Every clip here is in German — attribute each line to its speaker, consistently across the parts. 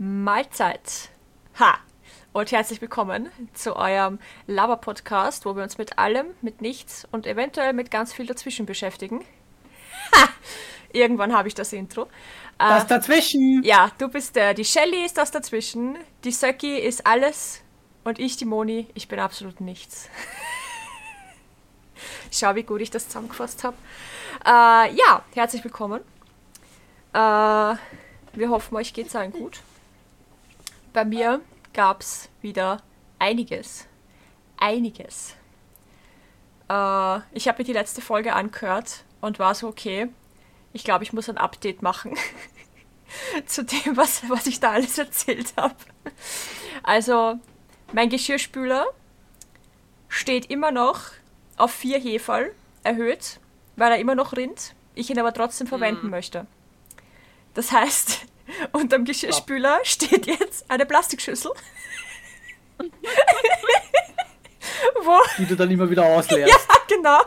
Speaker 1: Mahlzeit. Ha! Und herzlich willkommen zu eurem Lava-Podcast, wo wir uns mit allem, mit nichts und eventuell mit ganz viel dazwischen beschäftigen. Ha! Irgendwann habe ich das Intro.
Speaker 2: Das äh, dazwischen.
Speaker 1: Ja, du bist der. Die Shelly ist das dazwischen. Die Söcki ist alles. Und ich, die Moni, ich bin absolut nichts. Schau, wie gut ich das zusammengefasst habe. Äh, ja, herzlich willkommen. Äh, wir hoffen, euch geht es allen gut. Bei mir gab es wieder einiges. Einiges. Äh, ich habe mir die letzte Folge angehört und war so, okay, ich glaube, ich muss ein Update machen zu dem, was, was ich da alles erzählt habe. Also, mein Geschirrspüler steht immer noch auf vier Heferl erhöht, weil er immer noch rinnt, ich ihn aber trotzdem verwenden mm. möchte. Das heißt, unterm Geschirrspüler steht jetzt eine Plastikschüssel.
Speaker 2: Wo? Die du dann immer wieder ausleerst.
Speaker 1: Ja, genau.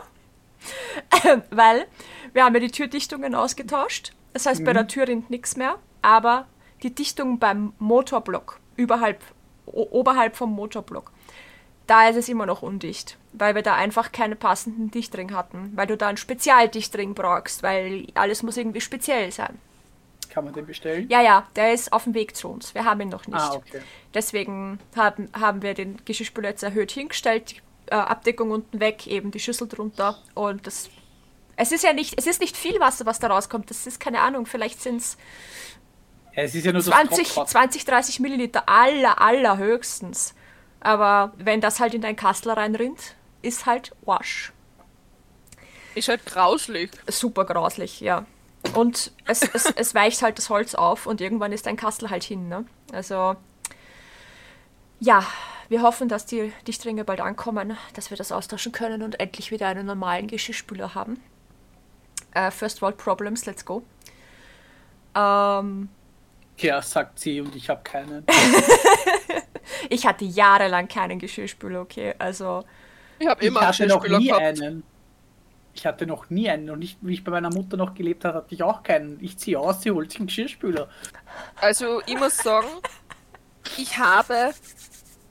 Speaker 1: Ähm, weil wir haben ja die Türdichtungen ausgetauscht. Das heißt, mhm. bei der Tür rinnt nichts mehr, aber die Dichtung beim Motorblock, überhalb, oberhalb vom Motorblock, da ist es immer noch undicht, weil wir da einfach keine passenden Dichtring hatten, weil du da einen Spezialdichtring brauchst, weil alles muss irgendwie speziell sein.
Speaker 2: Kann man den bestellen?
Speaker 1: Ja, ja, der ist auf dem Weg zu uns. Wir haben ihn noch nicht. Ah, okay. Deswegen haben, haben wir den Geschirrspüler jetzt erhöht hingestellt, die äh, Abdeckung unten weg, eben die Schüssel drunter und das es ist ja nicht, es ist nicht viel Wasser, was da rauskommt. Das ist keine Ahnung, vielleicht sind es
Speaker 2: es ist ja nur
Speaker 1: 20, 20, 30 Milliliter, aller, aller höchstens. Aber wenn das halt in dein Kassler reinrinnt, ist halt Wasch.
Speaker 3: Ist halt grauslich.
Speaker 1: Super grauslich, ja. Und es, es, es weicht halt das Holz auf und irgendwann ist dein Kastel halt hin. Ne? Also, ja, wir hoffen, dass die Dichtringe bald ankommen, dass wir das austauschen können und endlich wieder einen normalen Geschirrspüler haben. Uh, First World Problems, let's go. Ähm,
Speaker 2: ja, sagt sie und ich habe keinen.
Speaker 1: ich hatte jahrelang keinen Geschirrspüler, okay? Also.
Speaker 3: Ich habe immer
Speaker 2: ich hatte noch nie gehabt. einen. Ich hatte noch nie einen und nicht, wie ich bei meiner Mutter noch gelebt habe, hatte ich auch keinen. Ich ziehe aus, sie holt sich einen Geschirrspüler.
Speaker 3: Also ich muss sagen, ich habe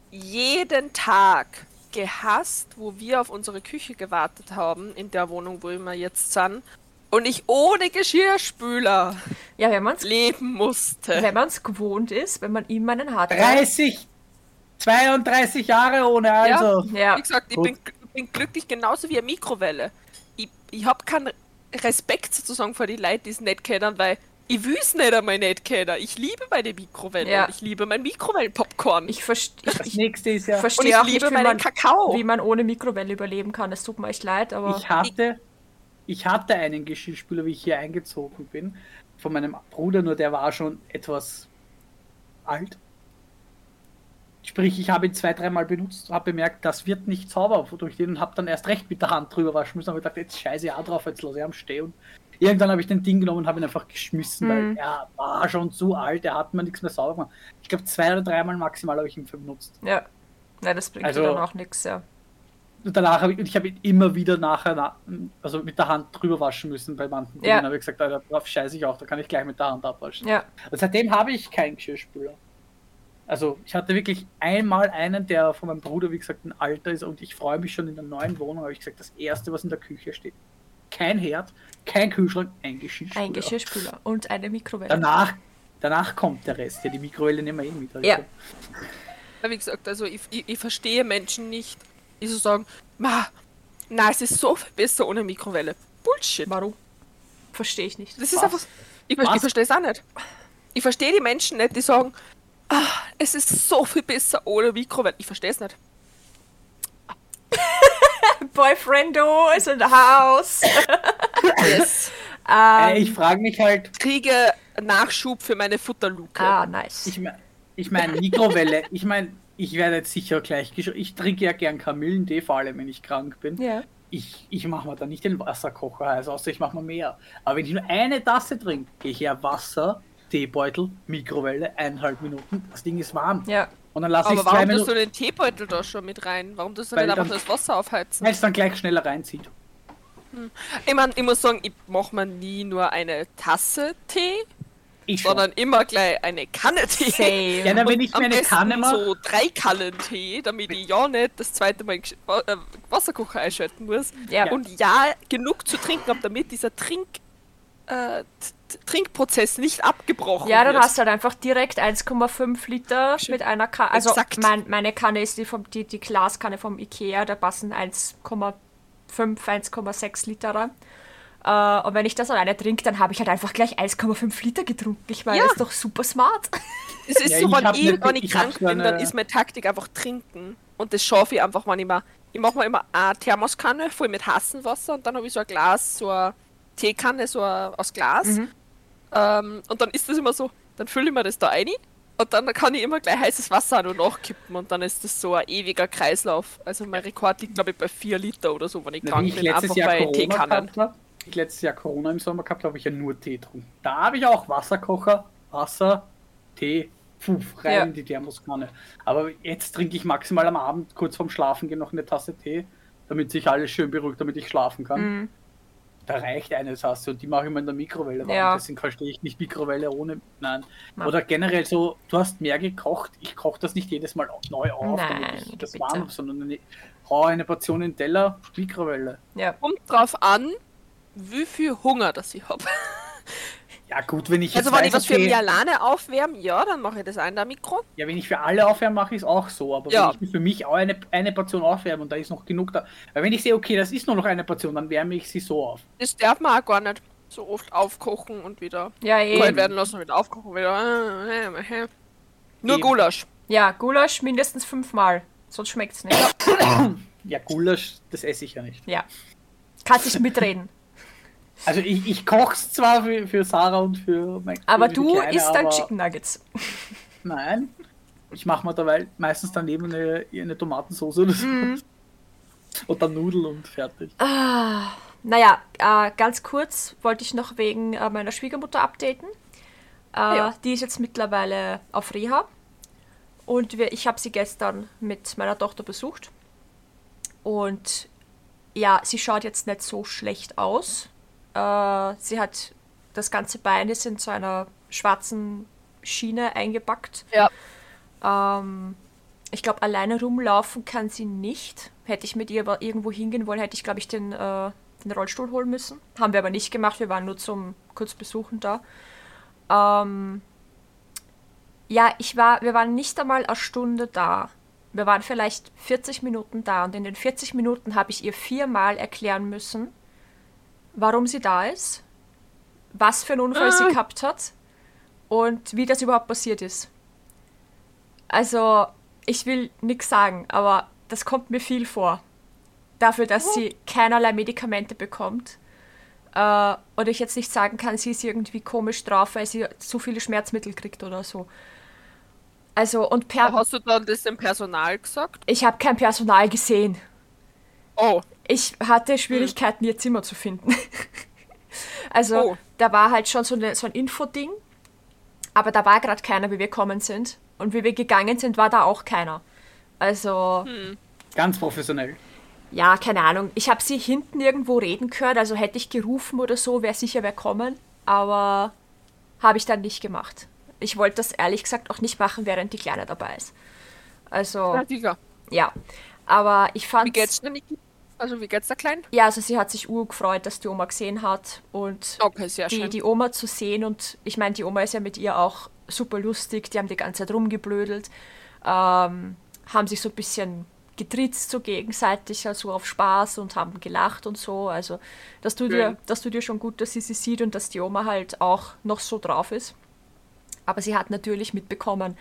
Speaker 3: jeden Tag gehasst, wo wir auf unsere Küche gewartet haben, in der Wohnung, wo wir jetzt sind, und ich ohne Geschirrspüler
Speaker 1: ja, wenn man's,
Speaker 3: leben musste.
Speaker 1: Wenn man es gewohnt ist, wenn man immer einen hat.
Speaker 2: 30, 32 Jahre ohne, also.
Speaker 3: Ja, ja. wie gesagt, ich bin, bin, glücklich genauso wie eine Mikrowelle. Ich, ich habe keinen Respekt sozusagen vor die Leute, die es nicht kennen, weil ich will es nicht einmal nicht kennen. Ich liebe meine Mikrowelle. Ja. Ich liebe mein Mikrowellenpopcorn.
Speaker 1: Ich, verste ich,
Speaker 2: das nächste ist ja.
Speaker 1: verstehe auch liebe nicht, wie man, Kakao. wie man ohne Mikrowelle überleben kann. Es tut mir echt leid, aber.
Speaker 2: Ich hatte ich hatte einen Geschirrspüler, wie ich hier eingezogen bin, von meinem Bruder, nur der war schon etwas alt. Sprich, ich habe ihn zwei, dreimal benutzt, habe bemerkt, das wird nicht sauber durch den und habe dann erst recht mit der Hand drüber waschen müssen. Aber gedacht, jetzt scheiße ja drauf, jetzt lasse ich am Stehen. Und irgendwann habe ich den Ding genommen und habe ihn einfach geschmissen, mhm. weil er war schon zu alt, er hat mir nichts mehr sauber gemacht. Ich glaube, zwei oder dreimal maximal habe ich ihn benutzt.
Speaker 1: Ja, Nein, das bringt also, dann auch nichts, ja
Speaker 2: danach habe ich, ich habe ihn immer wieder nachher, also mit der Hand drüber waschen müssen bei manchen Dingen. Ja. habe ich gesagt, darauf scheiße ich auch, da kann ich gleich mit der Hand abwaschen.
Speaker 1: Ja.
Speaker 2: Und seitdem habe ich keinen Geschirrspüler. Also ich hatte wirklich einmal einen, der von meinem Bruder, wie gesagt, ein Alter ist und ich freue mich schon in der neuen Wohnung, habe ich gesagt, das erste, was in der Küche steht. Kein Herd, kein Kühlschrank, ein Geschirrspüler.
Speaker 1: Ein Geschirrspüler und eine Mikrowelle.
Speaker 2: Danach, danach kommt der Rest. Ja, die Mikrowelle nehmen wir eh mit.
Speaker 1: Also. Ja.
Speaker 3: Wie gesagt, also ich, ich, ich verstehe Menschen nicht, die so sagen, Ma, na, es ist so viel besser ohne Mikrowelle. Bullshit.
Speaker 1: Warum? Verstehe ich nicht.
Speaker 3: Das ist Was? einfach. Ich, ich verstehe es auch nicht. Ich verstehe die Menschen nicht, die sagen, ah, es ist so viel besser ohne Mikrowelle. Ich verstehe es nicht.
Speaker 1: Boyfriendo ist in the house.
Speaker 2: yes. Ähm, ich frage mich halt.
Speaker 3: Kriege Nachschub für meine Futterluke.
Speaker 1: Ah, nice.
Speaker 2: Ich meine, ich mein, Mikrowelle, ich meine, ich werde jetzt sicher gleich. Ich trinke ja gern Kamillentee, vor allem wenn ich krank bin.
Speaker 1: Ja.
Speaker 2: Ich, ich mache mir da nicht den Wasserkocher heiß, außer ich mache mir mehr. Aber wenn ich nur eine Tasse trinke, gehe ich her Wasser, Teebeutel, Mikrowelle, eineinhalb Minuten. Das Ding ist warm.
Speaker 1: Ja.
Speaker 3: Und dann lasse ich warum tust du den Teebeutel da schon mit rein? Warum tust du nicht einfach das Wasser aufheizen?
Speaker 2: Weil es dann gleich schneller reinzieht.
Speaker 3: Hm. Ich, mein, ich muss sagen, ich mache mir nie nur eine Tasse Tee,
Speaker 2: Ich schon.
Speaker 3: sondern immer gleich eine Kanne Tee.
Speaker 1: Same.
Speaker 2: Ja, na, wenn ich mir eine Kanne mache.
Speaker 3: so drei Kannen Tee, damit ich ja nicht das zweite Mal äh, Wasserkocher einschalten muss.
Speaker 1: Ja.
Speaker 3: Und ja, genug zu trinken habe, damit dieser Trink, äh, Trinkprozess nicht abgebrochen
Speaker 1: Ja, dann
Speaker 3: wird.
Speaker 1: hast du halt einfach direkt 1,5 Liter
Speaker 3: Schön.
Speaker 1: mit einer Kanne. Also mein, meine Kanne ist die, vom, die, die Glaskanne vom Ikea, da passen 1,5, 1,6 Liter rein. Äh, und wenn ich das alleine trinke, dann habe ich halt einfach gleich 1,5 Liter getrunken. Ich meine,
Speaker 3: Ja.
Speaker 1: das ist doch super smart.
Speaker 3: Es ist
Speaker 2: Ja,
Speaker 3: so, wenn ich, wenn ich
Speaker 2: ich
Speaker 3: krank bin, dann ist meine Taktik einfach trinken. Und das schaffe ich einfach, wenn ich mache mir immer eine Thermoskanne voll mit heißem Wasser und dann habe ich so ein Glas, so eine Teekanne, so aus Glas.
Speaker 2: Mhm.
Speaker 3: Ähm, und dann ist das immer so, dann fülle ich mir das da rein und dann kann ich immer gleich heißes Wasser noch nachkippen und dann ist das so ein ewiger Kreislauf. Also mein Rekord liegt, glaube ich, bei 4 Liter oder so, wenn ich krank bin, einfach
Speaker 2: Jahr
Speaker 3: bei
Speaker 2: Corona
Speaker 3: Teekannen.
Speaker 2: habe, ich letztes Jahr Corona im Sommer gehabt habe, ich ja nur Tee getrunken. Da habe ich auch Wasserkocher, Wasser, Tee, Pfuff, rein
Speaker 1: Ja.
Speaker 2: in die Thermoskanne. Aber jetzt trinke ich maximal am Abend kurz vorm Schlafen gehen noch eine Tasse Tee, damit sich alles schön beruhigt, damit ich schlafen kann.
Speaker 1: Mhm.
Speaker 2: Da reicht eine Tasse und die mache ich mal in der Mikrowelle warm.
Speaker 1: Ja.
Speaker 2: Deswegen verstehe ich nicht Mikrowelle ohne. Nein.
Speaker 1: Ja.
Speaker 2: Oder generell so, du hast mehr gekocht, ich koche das nicht jedes Mal neu auf,
Speaker 1: Nein,
Speaker 2: damit ich das
Speaker 1: bitte.
Speaker 2: warm habe, sondern eine, hau eine Portion in Teller, Mikrowelle.
Speaker 1: Ja.
Speaker 3: Kommt drauf an, wie viel Hunger das ich habe.
Speaker 2: Ja gut, wenn ich jetzt
Speaker 3: Also wenn ich
Speaker 2: weiß,
Speaker 3: was für
Speaker 2: okay,
Speaker 3: mich alleine aufwärme, ja, dann mache ich das auch in der Mikro.
Speaker 2: Ja, wenn ich für alle aufwärme, mache ich es auch so. Aber
Speaker 3: Ja.
Speaker 2: wenn ich für mich auch eine, eine Portion aufwärme und da ist noch genug da. Weil wenn ich sehe, okay, das ist nur noch eine Portion, dann wärme ich sie so auf.
Speaker 3: Das darf man auch gar nicht so oft aufkochen und wieder
Speaker 1: Ja,
Speaker 3: kalt werden lassen und wieder aufkochen, wieder. äh, äh, äh. Nur
Speaker 2: Eben.
Speaker 3: Gulasch.
Speaker 1: Ja, Gulasch mindestens fünfmal. Sonst schmeckt es nicht.
Speaker 2: Ja, Gulasch, das esse ich ja nicht.
Speaker 1: Ja. Kannst nicht mitreden.
Speaker 2: Also ich, ich koche es zwar für, für Sarah und für mein
Speaker 1: Aber
Speaker 2: für
Speaker 1: du
Speaker 2: Kleine,
Speaker 1: isst dann Chicken Nuggets.
Speaker 2: Nein. Ich mache mir dabei meistens daneben eine, eine Tomatensauce oder so.
Speaker 1: Mhm.
Speaker 2: Und dann Nudeln und fertig.
Speaker 1: Ah, naja, äh, ganz kurz wollte ich noch wegen äh, meiner Schwiegermutter updaten. Äh,
Speaker 3: Ja.
Speaker 1: Die ist jetzt mittlerweile auf Reha. Und wir, ich habe sie gestern mit meiner Tochter besucht. Und ja, sie schaut jetzt nicht so schlecht aus. Äh, sie hat das ganze Bein ist in so einer schwarzen Schiene eingepackt.
Speaker 3: Ja.
Speaker 1: Ähm, ich glaube, alleine rumlaufen kann sie nicht. Hätte ich mit ihr aber irgendwo hingehen wollen, hätte ich, glaube ich, den, äh, den Rollstuhl holen müssen. Haben wir aber nicht gemacht. Wir waren nur zum kurz besuchen da. Ähm, ja, ich war, wir waren nicht einmal eine Stunde da. Wir waren vielleicht 40 Minuten da und in den 40 Minuten habe ich ihr viermal erklären müssen, warum sie da ist, was für einen Unfall sie gehabt hat und wie das überhaupt passiert ist. Also, ich will nichts sagen, aber das kommt mir viel vor. Dafür, dass sie keinerlei Medikamente bekommt. Äh, oder ich jetzt nicht sagen kann, sie ist irgendwie komisch drauf, weil sie zu viele Schmerzmittel kriegt oder so. Also, und per
Speaker 3: Hast du dann das dem Personal gesagt?
Speaker 1: ich habe kein Personal gesehen.
Speaker 3: Oh,
Speaker 1: Ich hatte Schwierigkeiten, ihr Zimmer zu finden. also,
Speaker 3: Oh.
Speaker 1: da war halt schon so, eine, so ein Infoding, aber da war gerade keiner, wie wir gekommen sind. Und wie wir gegangen sind, war da auch keiner. Also,
Speaker 2: Ganz professionell.
Speaker 1: ja, keine Ahnung. Ich habe sie hinten irgendwo reden gehört, also hätte ich gerufen oder so, wäre sicher wer kommen. Aber habe ich dann nicht gemacht. Ich wollte das ehrlich gesagt auch nicht machen, während die Kleine dabei ist. Also,
Speaker 3: ja, sicher.
Speaker 1: ja. Aber ich fand.
Speaker 3: Wie geht's denn, Niki? Also wie geht's der Kleinen?
Speaker 1: Ja, also sie hat sich urgefreut, dass die Oma gesehen hat und
Speaker 3: Okay,
Speaker 1: die, die Oma zu sehen. Und ich meine, die Oma ist ja mit ihr auch super lustig, die haben die ganze Zeit rumgeblödelt, ähm, haben sich so ein bisschen getritzt so gegenseitig, also auf Spaß und haben gelacht und so, also das tut, dir, das tut dir schon gut, dass sie sie sieht und dass die Oma halt auch noch so drauf ist. Aber sie hat natürlich mitbekommen,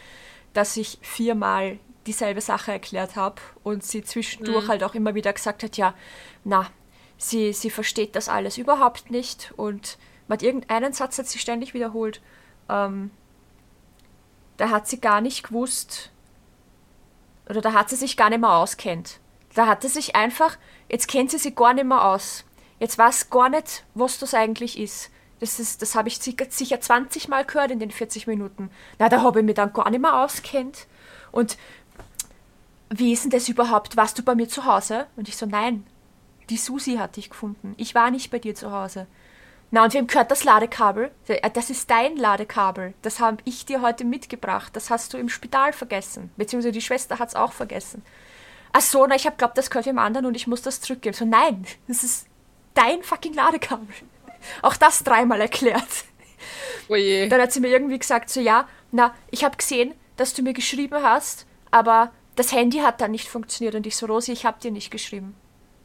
Speaker 1: dass ich viermal dieselbe Sache erklärt habe und sie zwischendurch halt auch immer wieder gesagt hat, ja, na, sie, sie versteht das alles überhaupt nicht und mit irgendeinen Satz hat sie ständig wiederholt. Ähm, da hat sie gar nicht gewusst, oder da hat sie sich gar nicht mehr auskennt. Da hat sie sich einfach, jetzt kennt sie sich gar nicht mehr aus. Jetzt weiß gar nicht, was das eigentlich ist. Das, ist, das habe ich sicher, sicher 20 Mal gehört in den 40 Minuten. Na, da habe ich mich dann gar nicht mehr auskennt. Und wie ist denn das überhaupt? Warst du bei mir zu Hause? Und ich so, nein, die Susi hat dich gefunden. Ich war nicht bei dir zu Hause. Na, und wem gehört das Ladekabel? Äh, Das ist dein Ladekabel. Das habe ich dir heute mitgebracht. Das hast du im Spital vergessen. Beziehungsweise die Schwester hat es auch vergessen. Ach so, na, ich habe glaubt, das gehört dem anderen und ich muss das zurückgeben. So, nein, das ist dein fucking Ladekabel. Auch das dreimal erklärt.
Speaker 3: Oje.
Speaker 1: Dann hat sie mir irgendwie gesagt, so ja, na, ich habe gesehen, dass du mir geschrieben hast, aber das Handy hat dann nicht funktioniert und ich so, Rosi, ich habe dir nicht geschrieben.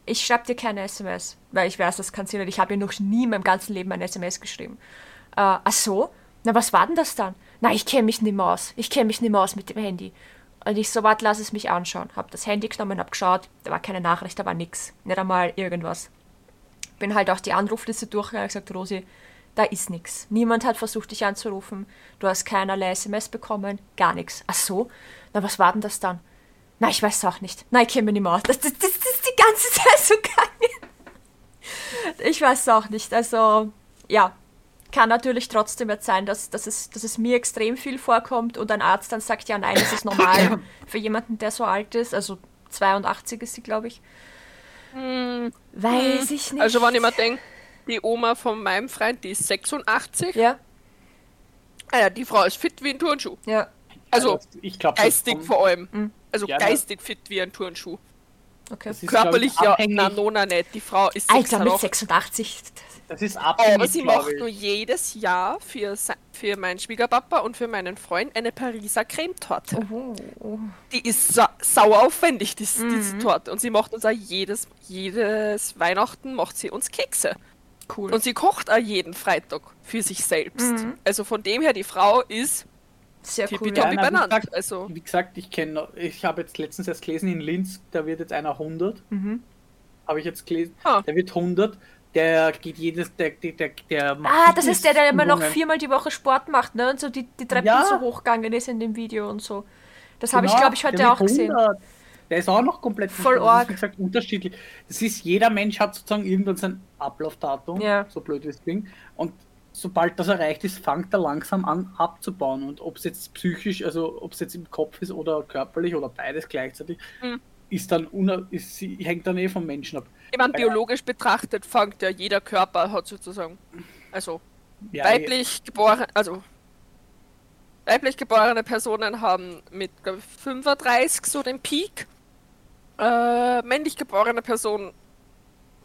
Speaker 1: Ich schreibe dir keine SMS, weil ich weiß, das kann sie nicht. Ich habe ihr noch nie in meinem ganzen Leben eine SMS geschrieben. Äh, ach so? Na, was war denn das dann? Na, ich kenne mich nicht mehr aus. Ich kenne mich nicht mehr aus mit dem Handy. Und ich so, warte, lass es mich anschauen. Hab das Handy genommen, hab geschaut, da war keine Nachricht, da war nix. Nicht einmal irgendwas. Bin halt auch die Anrufliste durchgegangen und gesagt, Rosi, da ist nix. Niemand hat versucht, dich anzurufen. Du hast keinerlei SMS bekommen, gar nichts. Ach so? Na, was war denn das dann? Na, ich weiß auch nicht. Nein, ich kenne mich nicht mehr aus. Das, das, das, das ist die ganze Zeit so gegangen. Ich weiß auch nicht. Also, ja. Kann natürlich trotzdem jetzt sein, dass, dass, es, dass es mir extrem viel vorkommt und ein Arzt dann sagt, ja, nein, das ist normal für jemanden, der so alt ist. Also 82 ist sie, glaube ich. Weiß ich nicht.
Speaker 3: Also wenn ich mir denke, die Oma von meinem Freund, die ist 86.
Speaker 1: Ja,
Speaker 3: Ah ja, die Frau ist fit wie ein Turnschuh.
Speaker 1: ja.
Speaker 3: Also
Speaker 2: ich glaube,
Speaker 3: geistig vor allem. Also
Speaker 2: Ja,
Speaker 3: geistig fit wie ein Turnschuh.
Speaker 1: Okay.
Speaker 2: Das ist,
Speaker 3: Körperlich
Speaker 2: glaub ich,
Speaker 3: ja, na, Nona nicht. Die Frau ist
Speaker 1: Alter, mit
Speaker 3: 86.
Speaker 1: 86.
Speaker 2: Das ist abhängig,
Speaker 3: Aber sie
Speaker 2: glaub
Speaker 3: macht nur jedes Jahr für, für meinen Schwiegerpapa und für meinen Freund eine Pariser Cremetorte.
Speaker 1: Oh.
Speaker 3: Die ist sa sauer aufwendig, dies,
Speaker 1: Mhm.
Speaker 3: diese Torte. Und sie macht uns auch jedes, jedes Weihnachten macht sie uns Kekse.
Speaker 1: Cool.
Speaker 3: Und sie kocht auch jeden Freitag für sich selbst.
Speaker 1: Mhm.
Speaker 3: Also von dem her, die Frau ist
Speaker 1: Sehr cool.
Speaker 2: Ja, wie
Speaker 3: benannt.
Speaker 2: gesagt,
Speaker 3: Also,
Speaker 2: Wie gesagt, ich kenne, ich habe jetzt letztens erst gelesen, in Linz, da wird jetzt einer 100.
Speaker 1: Mhm.
Speaker 2: Habe ich jetzt gelesen.
Speaker 3: Ah.
Speaker 2: Der wird 100. Der geht jedes, der, der, der, der macht
Speaker 1: Ah, das ist der, der immer noch viermal die Woche Sport macht, ne? Und so die, die Treppen
Speaker 2: Ja.
Speaker 1: so hochgegangen ist in dem Video und so. Das habe ich,
Speaker 2: Genau,
Speaker 1: glaube ich, heute auch gesehen.
Speaker 2: 100. Der ist auch noch komplett
Speaker 1: Voll.
Speaker 2: Wie gesagt, unterschiedlich. Das ist, jeder Mensch hat sozusagen irgendwann sein Ablaufdatum,
Speaker 1: Ja.
Speaker 2: so blöd wie es klingt. Und sobald das erreicht ist, fängt er langsam an abzubauen. Und ob es jetzt psychisch, also ob es jetzt im Kopf ist oder körperlich oder beides gleichzeitig,
Speaker 3: Mhm.
Speaker 2: ist dann ist, hängt dann eh vom Menschen ab.
Speaker 3: ich meine, biologisch betrachtet fängt ja jeder Körper hat sozusagen, also
Speaker 2: Ja,
Speaker 3: weiblich geboren, also weiblich geborene Personen haben mit glaub ich, 35 so den Peak. Äh, männlich geborene Personen,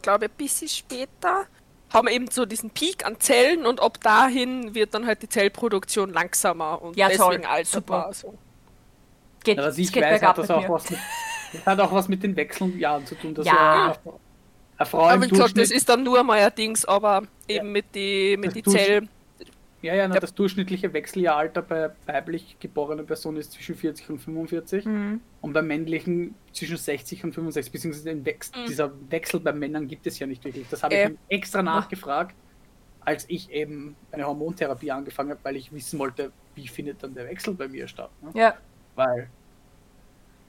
Speaker 3: glaube ich, ein bisschen später, haben eben so diesen Peak an Zellen und ab dahin wird dann halt die Zellproduktion langsamer und
Speaker 1: Ja, toll.
Speaker 3: deswegen alterbar. So.
Speaker 1: Geht,
Speaker 2: Ja, was ich
Speaker 1: geht
Speaker 2: weiß, hat das auch
Speaker 1: mir.
Speaker 2: was mit, das hat auch was mit den Wechseljahren zu tun. Dass
Speaker 1: Ja.
Speaker 2: ja. eine Frau
Speaker 3: Aber
Speaker 2: im
Speaker 3: wie gesagt, das ist dann nur mal ein Dings, aber eben
Speaker 2: Ja.
Speaker 3: mit die, mit
Speaker 2: Das
Speaker 3: die
Speaker 2: Durchschnitt-
Speaker 3: Zell.
Speaker 2: Ja, ja, na, das durchschnittliche Wechseljahralter bei weiblich geborenen Personen ist zwischen 40 und 45
Speaker 1: Mhm.
Speaker 2: und bei männlichen zwischen 60 und 65, beziehungsweise Wex
Speaker 3: Mhm.
Speaker 2: dieser Wechsel bei Männern gibt es ja nicht wirklich. Das habe
Speaker 3: Äh.
Speaker 2: ich extra nachgefragt, als ich eben eine Hormontherapie angefangen habe, weil ich wissen wollte, wie findet dann der Wechsel bei mir statt. Ne?
Speaker 1: Ja,
Speaker 2: Weil.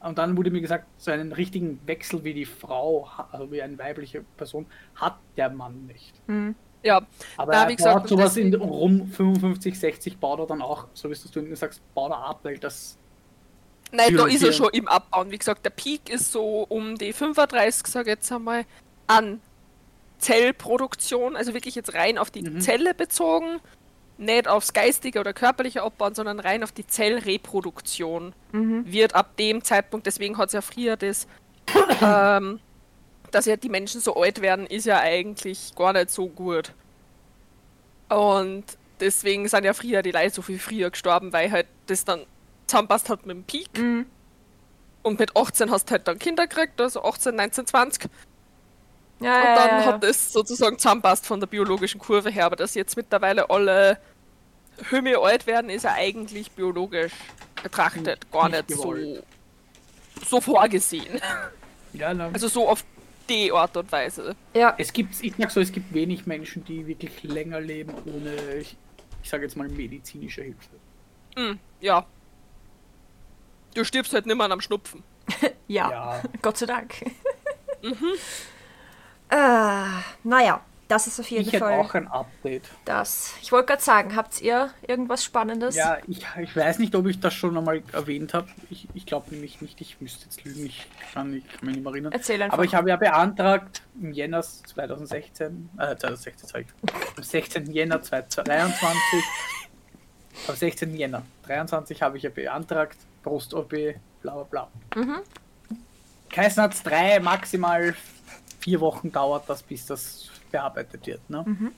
Speaker 2: Und dann wurde mir gesagt, so einen richtigen Wechsel wie die Frau, also wie eine weibliche Person, hat der Mann nicht.
Speaker 1: mhm.
Speaker 3: Ja,
Speaker 2: Aber
Speaker 3: Na,
Speaker 2: er
Speaker 3: wie gesagt,
Speaker 2: baut sowas in rum 55, 60 baut er dann auch, so wie du es sagst, baut er ab, weil das
Speaker 3: Nein, da ist er schon im Abbauen. Wie gesagt, der Peak ist so um die 35, sage ich jetzt einmal, an Zellproduktion, also wirklich jetzt rein auf die
Speaker 2: Mhm.
Speaker 3: Zelle bezogen, nicht aufs geistige oder körperliche Abbauen, sondern rein auf die Zellreproduktion
Speaker 1: Mhm.
Speaker 3: wird ab dem Zeitpunkt, deswegen hat es ja früher das, ähm, dass ja die Menschen so alt werden, ist ja eigentlich gar nicht so gut. Und deswegen sind ja früher die Leute so viel früher gestorben, weil halt das dann zusammenpasst hat mit dem Peak.
Speaker 1: Mhm.
Speaker 3: Und mit 18 hast du halt dann Kinder gekriegt, also 18, 19, 20.
Speaker 1: Ja,
Speaker 3: Und dann
Speaker 1: ja, ja.
Speaker 3: hat das sozusagen zusammenpasst von der biologischen Kurve her. Aber dass jetzt mittlerweile alle Hümme alt werden, ist ja eigentlich biologisch betrachtet gar
Speaker 2: Nicht
Speaker 3: nicht so, so vorgesehen.
Speaker 2: Ja, na,
Speaker 3: Also so auf die Art und Weise.
Speaker 1: ja.
Speaker 2: es gibt, ich sag so, es gibt wenig Menschen, die wirklich länger leben ohne, ich, ich sage jetzt mal, medizinische Hilfe.
Speaker 3: Hm, ja. Du stirbst halt nimmer am Schnupfen.
Speaker 1: Ja,
Speaker 2: Ja.
Speaker 1: Gott sei Dank. äh, naja, Das ist auf jeden
Speaker 2: Ich
Speaker 1: Fall
Speaker 2: auch ein Update.
Speaker 1: das. Ich wollte gerade sagen, habt ihr irgendwas Spannendes?
Speaker 2: Ja, ich, ich weiß nicht, ob ich das schon einmal erwähnt habe. Ich, ich glaube nämlich nicht, ich müsste jetzt lügen, ich kann, ich kann mich nicht mehr erinnern.
Speaker 1: Erzähl einfach.
Speaker 2: Aber ich habe ja beantragt im Jänner 2016, äh, 2016 sag ich, am 16. Jänner 2023, am 16. Jänner 23 habe ich ja beantragt, Brust-OP, bla bla bla.
Speaker 1: Mhm.
Speaker 2: Hat drei, maximal vier Wochen dauert das, bis das bearbeitet wird. Ne?
Speaker 1: Mhm.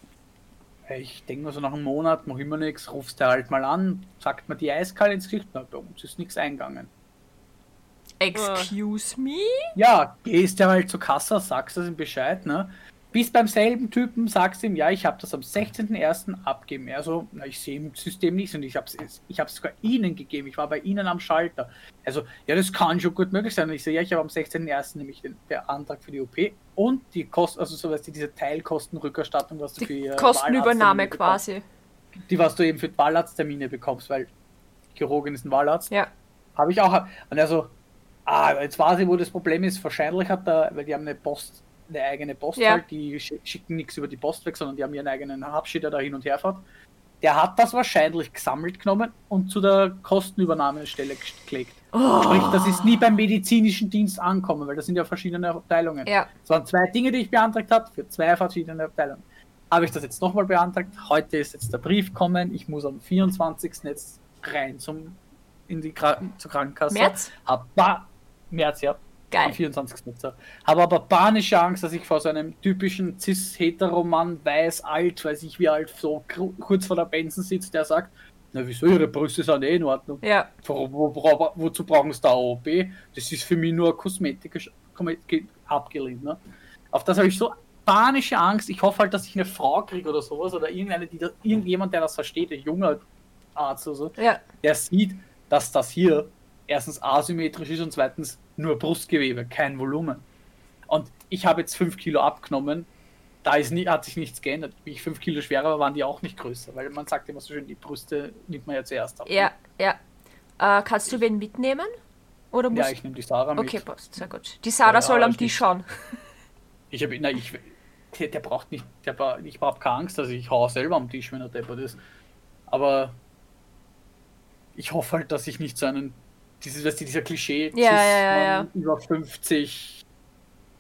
Speaker 2: Ich denke mal so nach einem Monat, noch immer nichts, rufst du halt mal an, sagt mir die eiskalt ins Gesicht, na, bei uns ist nichts eingegangen.
Speaker 1: Excuse me?
Speaker 2: Ja, gehst ja halt zur Kasse, sagst das ihm Bescheid, ne? Bis beim selben Typen sagst du ihm, ja, ich habe das am 16.01. abgegeben. Also, na, ich sehe im System nichts und ich habe es ich hab's sogar Ihnen gegeben. Ich war bei Ihnen am Schalter. Also, ja, das kann schon gut möglich sein. Und ich sehe, ja, ich habe am 16.01. nämlich den der Antrag für die OP und die Kosten, also so weißt du, diese Teilkostenrückerstattung, was du für
Speaker 1: Die
Speaker 2: Ihr
Speaker 1: Kostenübernahme
Speaker 2: Wahlarzttermine bekommst.
Speaker 1: quasi.
Speaker 2: Die, was du eben für Wahlarzttermine bekommst, weil Chirurgin ist ein Wahlarzt.
Speaker 1: Ja.
Speaker 2: Habe ich auch. Und er so, ah, jetzt weiß ich, wo das Problem ist. Wahrscheinlich hat er, weil die haben eine Post, eine eigene Post
Speaker 1: Ja.
Speaker 2: halt, die schi- schicken nichts über die Post weg, sondern die haben ihren eigenen Hubschied, der da hin und her fährt. Der hat das wahrscheinlich gesammelt genommen und zu der Kostenübernahmestelle gelegt.
Speaker 1: Oh.
Speaker 2: Sprich, das ist nie beim medizinischen Dienst ankommen, weil das sind ja verschiedene Abteilungen.
Speaker 1: Ja.
Speaker 2: Es waren zwei Dinge, die ich beantragt habe, für zwei verschiedene Abteilungen. Habe ich das jetzt nochmal beantragt. Heute ist jetzt der Brief kommen. Ich muss am 24. jetzt rein zum, in die Kranken, zur Krankenkasse.
Speaker 1: März?
Speaker 2: Hab März, ja. Am
Speaker 1: Geil.
Speaker 2: 24. März. Habe aber panische Angst, dass ich vor so einem typischen cis-hetero-Mann, weiß, alt, weiß ich wie alt, so kurz vor der Benzen sitzt, der sagt, na wieso, ihre Brüste sind eh in Ordnung.
Speaker 1: Ja.
Speaker 2: Wo, wo, wo, wozu brauchen sie da OP? Das ist für mich nur kosmetisch ge- abgelehnt. Ne? Auf das habe ich so panische Angst. Ich hoffe halt, dass ich eine Frau kriege oder sowas oder irgendeine, die da, irgendjemand, der das versteht, ein junger Arzt oder so,
Speaker 1: Ja.
Speaker 2: der sieht, dass das hier erstens asymmetrisch ist und zweitens nur Brustgewebe, kein Volumen. Und ich habe jetzt 5 Kilo abgenommen. Da ist nie, hat sich nichts geändert. Wie ich 5 Kilo schwerer war, waren die auch nicht größer, weil man sagt immer so schön, die Brüste nimmt man ja zuerst ab.
Speaker 1: Ja. Ja. Äh, kannst du wen mitnehmen? Oder musst
Speaker 2: Ja, ich nehme die Sarah mit.
Speaker 1: Okay, passt. Sehr gut. Die Sarah
Speaker 2: Ja,
Speaker 1: soll am Tisch schauen.
Speaker 2: Ich habe, na, ich, der, der braucht nicht, der, ich habe keine Angst, also ich hau selber am Tisch, wenn er deppert ist. Aber ich hoffe halt, dass ich nicht so einen, dieses, weißt du, dieser Klischee,
Speaker 1: Ja, ja, ja,
Speaker 2: über 50,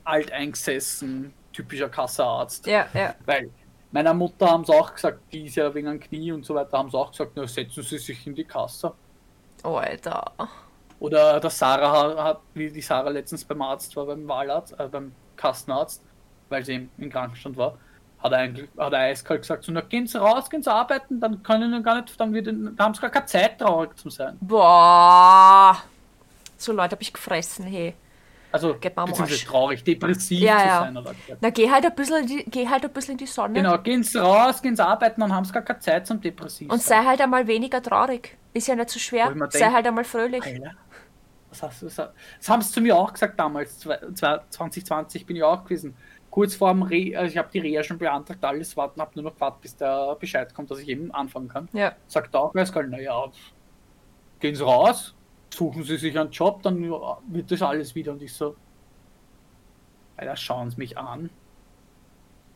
Speaker 2: alteingesessen, typischer Kassearzt.
Speaker 1: Ja, ja.
Speaker 2: Weil meiner Mutter haben sie auch gesagt, die ist ja wegen einem Knie und so weiter, haben sie auch gesagt, na, setzen Sie sich in die Kasse.
Speaker 1: Oh, Alter.
Speaker 2: Oder der Sarah hat- wie die Sarah letztens beim Arzt war, beim Wahlarzt, äh, beim Kassenarzt, weil sie im Krankenstand war, hat er, eigentlich, hat er eiskalt gesagt, so, na, gehen Sie raus, gehen Sie arbeiten, dann können Sie gar nicht, dann wird, da haben Sie gar keine Zeit, traurig zu sein.
Speaker 1: Boah. So Leute habe ich gefressen, hey.
Speaker 2: Also, beziehungsweise traurig, depressiv
Speaker 1: Ja,
Speaker 2: zu
Speaker 1: ja.
Speaker 2: sein. Er gesagt.
Speaker 1: Na, geh halt ein bisschen, in die, geh halt ein bisschen in die Sonne.
Speaker 2: Genau, gehen Sie raus, gehen Sie arbeiten, dann haben Sie gar keine Zeit zum depressiv
Speaker 1: Und sei halt einmal weniger traurig. Ist ja nicht so schwer. Sei
Speaker 2: denk-
Speaker 1: halt einmal fröhlich.
Speaker 2: Alter, Was hast du gesagt? Das haben sie zu mir auch gesagt damals, zwei- zwei- 2020 bin ich auch gewesen. Kurz vor dem Re, also ich habe die Reha schon beantragt, alles warten, habe nur noch gewartet, bis der Bescheid kommt, dass ich eben anfangen kann.
Speaker 1: Ja.
Speaker 2: Sagt auch, weiß gar nicht, naja, gehen Sie raus, suchen Sie sich einen Job, dann wird das alles wieder. Und ich so, Alter, schauen Sie mich an.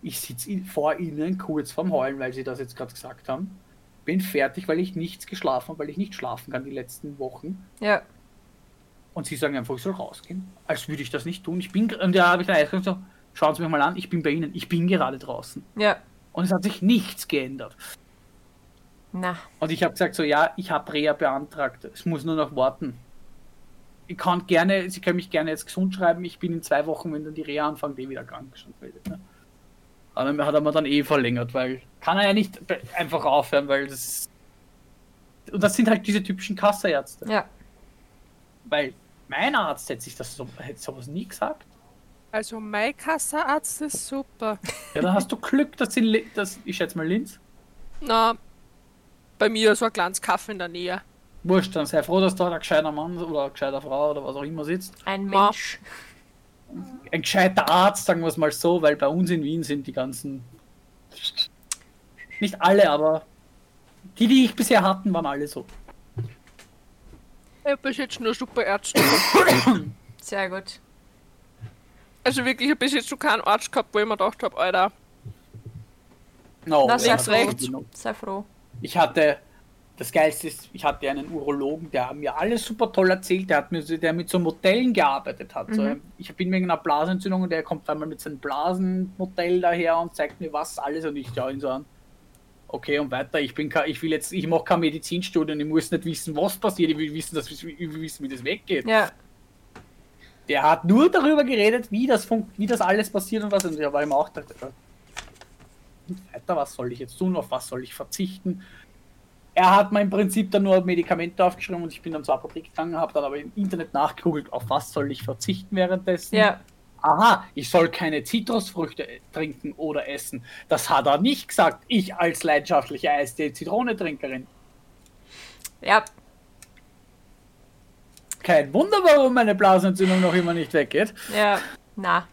Speaker 2: Ich sitze vor Ihnen kurz vorm Heulen, weil Sie das jetzt gerade gesagt haben. Bin fertig, weil ich nichts geschlafen habe, weil ich nicht schlafen kann die letzten Wochen.
Speaker 1: Ja.
Speaker 2: Und sie sagen einfach, ich soll rausgehen. Als würde ich das nicht tun. Ich bin, und da habe ich dann gesagt, schauen Sie mich mal an, ich bin bei Ihnen, ich bin gerade draußen.
Speaker 1: Ja.
Speaker 2: Und es hat sich nichts geändert.
Speaker 1: Na.
Speaker 2: Und ich habe gesagt, so, ja, ich habe Reha beantragt, es muss nur noch warten. Ich kann gerne, Sie können mich gerne jetzt gesund schreiben, ich bin in zwei Wochen, wenn dann die Reha anfängt, eh wieder krank. Ne? Aber dann hat er mir dann eh verlängert, weil kann er ja nicht einfach aufhören, weil das. Und das sind halt diese typischen Kasserärzte.
Speaker 1: Ja.
Speaker 2: Weil mein Arzt hätte sich das so, hätte sowas nie gesagt.
Speaker 3: Also mein Kassearzt ist super.
Speaker 2: Ja, dann hast du Glück, dass in Li- das, ich schätze mal Linz.
Speaker 3: Na, bei mir so ein kleines Kaffee in der Nähe.
Speaker 2: Wurscht, dann sei froh, dass da ein gescheiter Mann oder eine gescheite Frau oder was auch immer sitzt.
Speaker 1: Ein. Mensch.
Speaker 2: Ein gescheiter Arzt, sagen wir es mal so, weil bei uns in Wien sind die ganzen. Nicht alle, aber die, die ich bisher hatten, waren alle so.
Speaker 3: Ich bis jetzt nur super Ärzte.
Speaker 1: Sehr gut.
Speaker 3: Also wirklich, ich habe bis jetzt schon keinen Arzt gehabt, wo ich mir gedacht habe, Alter,
Speaker 2: No,
Speaker 1: Na, sei froh.
Speaker 3: recht.
Speaker 1: Sei froh.
Speaker 2: Ich hatte, das Geilste ist, ich hatte einen Urologen, der mir alles super toll erzählt, der hat mir, so- der mit so Modellen gearbeitet hat. So,
Speaker 1: Mhm.
Speaker 2: ich bin wegen einer Blasenentzündung und der kommt einmal mit seinem Blasenmodell daher und zeigt mir was alles und ich schaue ihn so an. Okay, und weiter, ich bin kein- ich will jetzt, ich mache kein Medizinstudium, ich muss nicht wissen, was passiert, ich will wissen, dass, ich will wissen, wie das weggeht.
Speaker 1: Ja.
Speaker 2: Der hat nur darüber geredet, wie das wie das alles passiert und was. Und ich war ihm auch dachte, weiter, was soll ich jetzt tun, auf was soll ich verzichten? Er hat mir im Prinzip dann nur Medikamente aufgeschrieben und ich bin dann zur Apotheke gegangen, habe dann aber im Internet nachgegoogelt, auf was soll ich verzichten währenddessen.
Speaker 1: Ja.
Speaker 2: Aha, ich soll keine Zitrusfrüchte trinken oder essen. Das hat er nicht gesagt, ich als leidenschaftliche Eistee-Zitrone-Trinkerin.
Speaker 1: Ja.
Speaker 2: Kein Wunder, warum meine Blasenentzündung noch immer nicht weggeht.
Speaker 1: Ja. Na.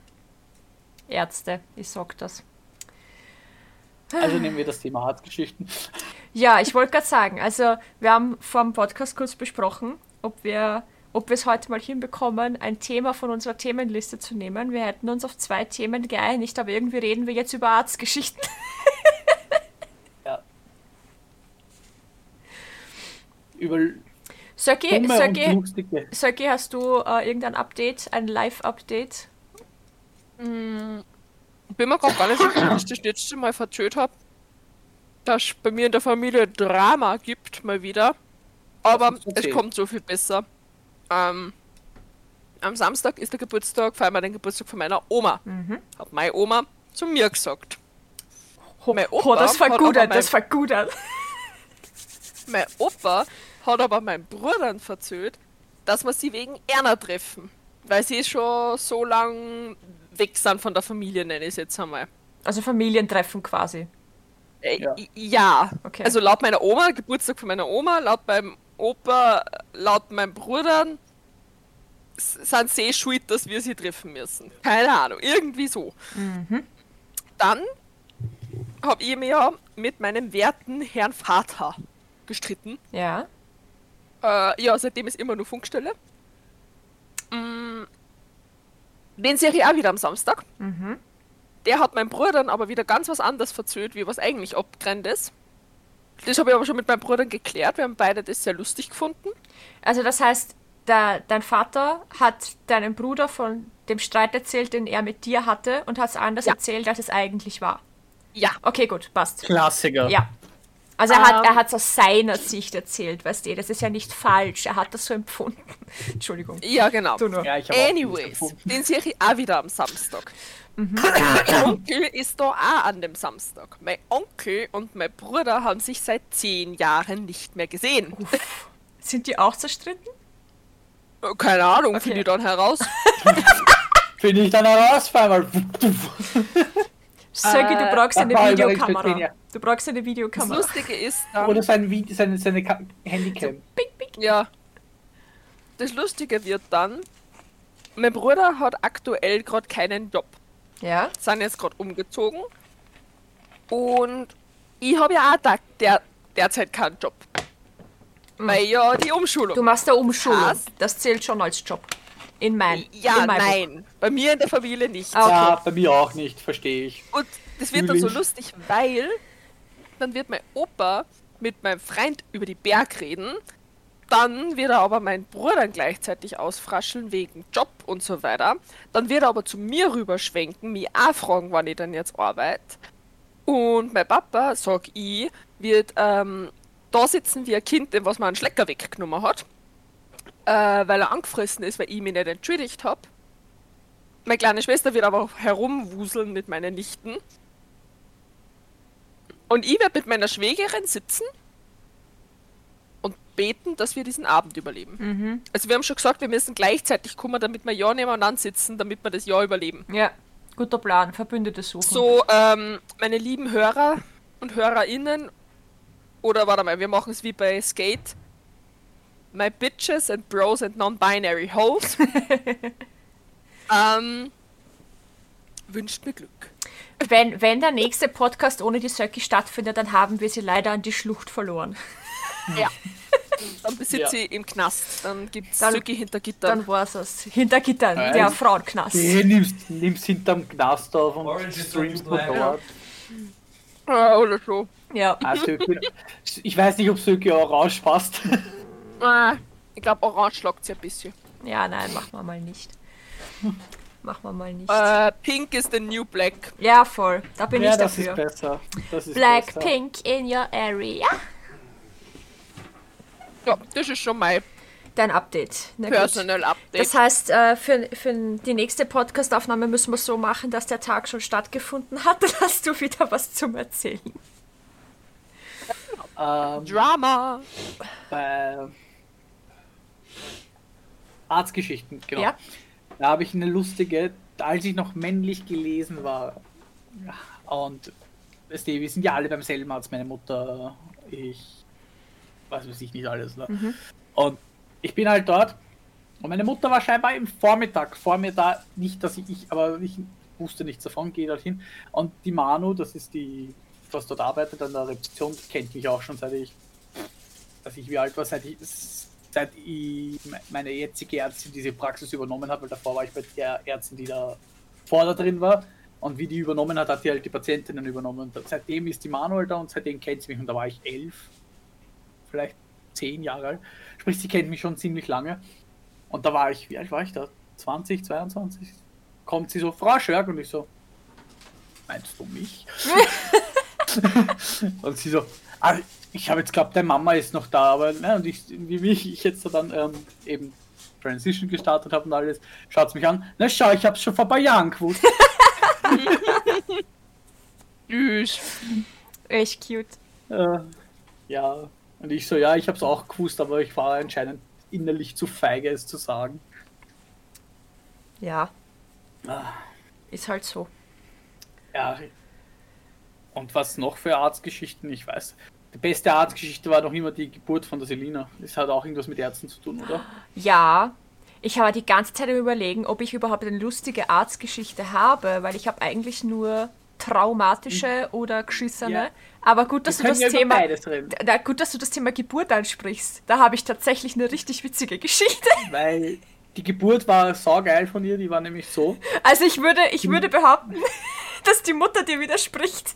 Speaker 1: Ärzte, ich sag das.
Speaker 2: Also nehmen wir das Thema Arztgeschichten.
Speaker 1: Ja, ich wollte gerade sagen, also wir haben vor dem Podcast kurz besprochen, ob wir ob wir es heute mal hinbekommen, ein Thema von unserer Themenliste zu nehmen. Wir hätten uns auf zwei Themen geeinigt, aber irgendwie reden wir jetzt über Arztgeschichten.
Speaker 2: Ja. Über
Speaker 1: Söcki, Söcki. Söcki, hast du äh, irgendein Update, ein Live-Update?
Speaker 3: Bin mir gerade gar nicht sicher, ob ich das letzte Mal verzählt habe, dass es bei mir in der Familie Drama gibt, mal wieder. Aber
Speaker 2: uns
Speaker 3: es kommt so viel besser. Ähm, am Samstag ist der Geburtstag, feiern wir den Geburtstag von meiner Oma. Hat meine Oma zu mir gesagt. Mein
Speaker 1: Oh,
Speaker 3: Opa
Speaker 1: das war
Speaker 3: aber
Speaker 1: das war gut. an.
Speaker 3: Mein Opa hat aber meinem Bruder verzählt, dass wir sie wegen Erna treffen. Weil sie schon so lang weg sind von der Familie, nenne ich es jetzt einmal.
Speaker 1: Also Familientreffen quasi.
Speaker 3: Äh,
Speaker 2: Ja.
Speaker 3: ja.
Speaker 1: Okay.
Speaker 3: Also laut meiner Oma, Geburtstag von meiner Oma, laut meinem Opa, laut meinem Bruder sind sie eh schuld, dass wir sie treffen müssen. Keine Ahnung, irgendwie so. Dann habe ich mir ja mit meinem werten Herrn Vater gestritten.
Speaker 1: Ja.
Speaker 3: Äh, ja, seitdem ist immer nur Funkstelle. Mm, den sehe ich auch wieder am Samstag. Der hat meinem Bruder dann aber wieder ganz was anderes verzählt, wie was eigentlich abgetrennt ist. Das habe ich aber schon mit meinem Bruder geklärt. Wir haben beide das sehr lustig gefunden.
Speaker 1: Also das heißt, der, dein Vater hat deinem Bruder von dem Streit erzählt, den er mit dir hatte und hat es anders
Speaker 3: Ja.
Speaker 1: erzählt, als es eigentlich war.
Speaker 3: Ja,
Speaker 1: Okay, gut, passt.
Speaker 2: Klassiker.
Speaker 1: Ja. Also er hat
Speaker 3: Ähm.
Speaker 1: er hat's aus seiner Sicht erzählt, weißt du, das ist ja nicht falsch, er hat das so empfunden. Entschuldigung.
Speaker 3: ja, genau.
Speaker 2: Ja,
Speaker 3: Anyways, den sehe ich auch wieder am Samstag. Mein Onkel ist da auch an dem Samstag. Mein Onkel und mein Bruder haben sich seit zehn Jahren nicht mehr gesehen.
Speaker 1: Sind die auch zerstritten?
Speaker 3: Äh, Keine Ahnung,
Speaker 1: Okay.
Speaker 3: finde ich dann heraus.
Speaker 2: Finde ich dann heraus, weil
Speaker 1: Söcki, du
Speaker 3: Äh,
Speaker 1: brauchst eine Videokamera. Du brauchst eine
Speaker 3: Das
Speaker 1: Videokamera.
Speaker 3: Lustige ist dann,
Speaker 2: Oder sein Video, seine, seine Ka- Handycam.
Speaker 1: Bing, bing.
Speaker 3: ja, das Lustige wird dann, mein Bruder hat aktuell gerade keinen Job.
Speaker 1: Ja.
Speaker 3: Sind jetzt gerade umgezogen. Und ich habe ja auch da, der, derzeit keinen Job. Weil ja die Umschulung.
Speaker 1: Du machst eine Umschulung.
Speaker 3: Was?
Speaker 1: Das zählt schon als Job. In mein.
Speaker 3: ja,
Speaker 1: in mein Buch.
Speaker 3: nein. Bei mir in der Familie nicht.
Speaker 1: Ah, okay.
Speaker 2: Ja, bei mir auch nicht, verstehe ich.
Speaker 3: Und das wird dann so lustig, weil dann wird mein Opa mit meinem Freund über die Berg reden. Dann wird er aber meinen Bruder gleichzeitig ausfrascheln wegen Job und so weiter. Dann wird er aber zu mir rüberschwenken, mich auch fragen, wann ich dann jetzt arbeite. Und mein Papa, sag ich, wird ähm, da sitzen wie ein Kind, dem was man einen Schlecker weggenommen hat. Äh, weil er angefressen ist, weil ich mich nicht entschuldigt habe. Meine kleine Schwester wird aber herumwuseln mit meinen Nichten. Und ich werde mit meiner Schwägerin sitzen und beten, dass wir diesen Abend überleben.
Speaker 1: Mhm.
Speaker 3: Also wir haben schon gesagt, wir müssen gleichzeitig kommen, damit wir ja nebeneinander sitzen, damit wir das Jahr überleben.
Speaker 1: Ja. Guter Plan. Verbündete suchen.
Speaker 3: So, ähm, meine lieben Hörer und HörerInnen, oder warte mal, wir machen es wie bei Skate. My bitches and bros and non-binary hoes. ähm, wünscht mir Glück.
Speaker 1: Wenn, wenn der nächste Podcast ohne die Söcki stattfindet, dann haben wir sie leider an die Schlucht verloren.
Speaker 3: Ja. Dann sitzt
Speaker 2: Ja.
Speaker 3: sie im Knast. Dann gibt es Zücki hinter Gittern.
Speaker 1: Dann war's es. Hinter Gittern,
Speaker 2: Nein.
Speaker 1: der Frauenknast.
Speaker 2: Die nimmst, nimmst hinterm Knast auf und
Speaker 4: Orange
Speaker 2: streamst von
Speaker 4: black.
Speaker 2: dort.
Speaker 3: Äh, oder so.
Speaker 1: Ja.
Speaker 2: Ah, Söki, ich weiß nicht, ob Söki Orange passt.
Speaker 3: Äh, ich glaube, Orange lockt sie ein bisschen.
Speaker 1: Ja, nein, machen wir mal nicht. Machen wir mal nicht.
Speaker 3: Äh, Pink is the new black.
Speaker 1: Ja, voll. Da bin
Speaker 2: ja,
Speaker 1: ich
Speaker 2: das ist
Speaker 1: dafür.
Speaker 2: besser. Das ist
Speaker 1: Black
Speaker 2: besser.
Speaker 1: Pink in your area.
Speaker 3: Ja, das ist schon mein
Speaker 1: Dein Update. Na gut.
Speaker 3: Personal Update.
Speaker 1: Das heißt, äh, für, für die nächste Podcast-Aufnahme müssen wir so machen, dass der Tag schon stattgefunden hat. Dann hast du wieder was zum Erzählen.
Speaker 2: Ähm,
Speaker 3: Drama.
Speaker 2: bei Arztgeschichten, genau.
Speaker 1: Ja.
Speaker 2: Da habe ich eine lustige, als ich noch männlich gelesen war. Und weißt du, wir sind ja alle beim selben Arzt, meine Mutter, ich, was weiß ich nicht alles. Ne? Und ich bin halt dort und meine Mutter war scheinbar im Vormittag, vor mir da, nicht, dass ich, ich aber ich wusste nichts davon, gehe dorthin. Und die Manu, das ist die, was dort arbeitet an der Rezeption, kennt mich auch schon seit ich, dass ich wie alt war, seit ich, seit ich meine jetzige Ärztin diese Praxis übernommen hat, weil davor war ich bei der Ärztin, die da vor da drin war. Und wie die übernommen hat, hat die halt die Patientinnen übernommen. Und seitdem ist die Manuel da und seitdem kennt sie mich. Und da war ich elf, vielleicht zehn Jahre alt. Sprich, sie kennt mich schon ziemlich lange. Und da war ich, wie alt war ich da? 20, 22? Kommt sie so, Frau Schörg, und ich so, meinst du mich? und sie so, ah, ich habe jetzt glaubt, deine Mama ist noch da, aber ne, und ich, wie ich jetzt da dann ähm, eben Transition gestartet habe und alles, schaut mich an, na schau, ich habe es schon vor ein paar Jahren gewusst.
Speaker 3: Süß.
Speaker 1: Echt cute.
Speaker 2: äh, ja, und ich so, ja, ich habe es auch gewusst, aber ich war anscheinend innerlich zu feige, es zu sagen.
Speaker 1: Ja,
Speaker 2: Ah.
Speaker 1: ist halt so.
Speaker 2: Ja. Und was noch für Arztgeschichten? Ich weiß. Die beste Arztgeschichte war doch immer die Geburt von der Selina. Das hat auch irgendwas mit Ärzten zu tun, oder?
Speaker 1: Ja, ich habe die ganze Zeit überlegen, ob ich überhaupt eine lustige Arztgeschichte habe, weil ich habe eigentlich nur traumatische oder geschissene.
Speaker 2: Ja.
Speaker 1: Aber gut, dass
Speaker 2: Wir
Speaker 1: du das Thema. Da, gut, dass du das Thema Geburt ansprichst. Da habe ich tatsächlich eine richtig witzige Geschichte.
Speaker 2: Weil die Geburt war saugeil von ihr, die war nämlich so.
Speaker 1: Also ich würde, ich würde behaupten, dass die Mutter dir widerspricht.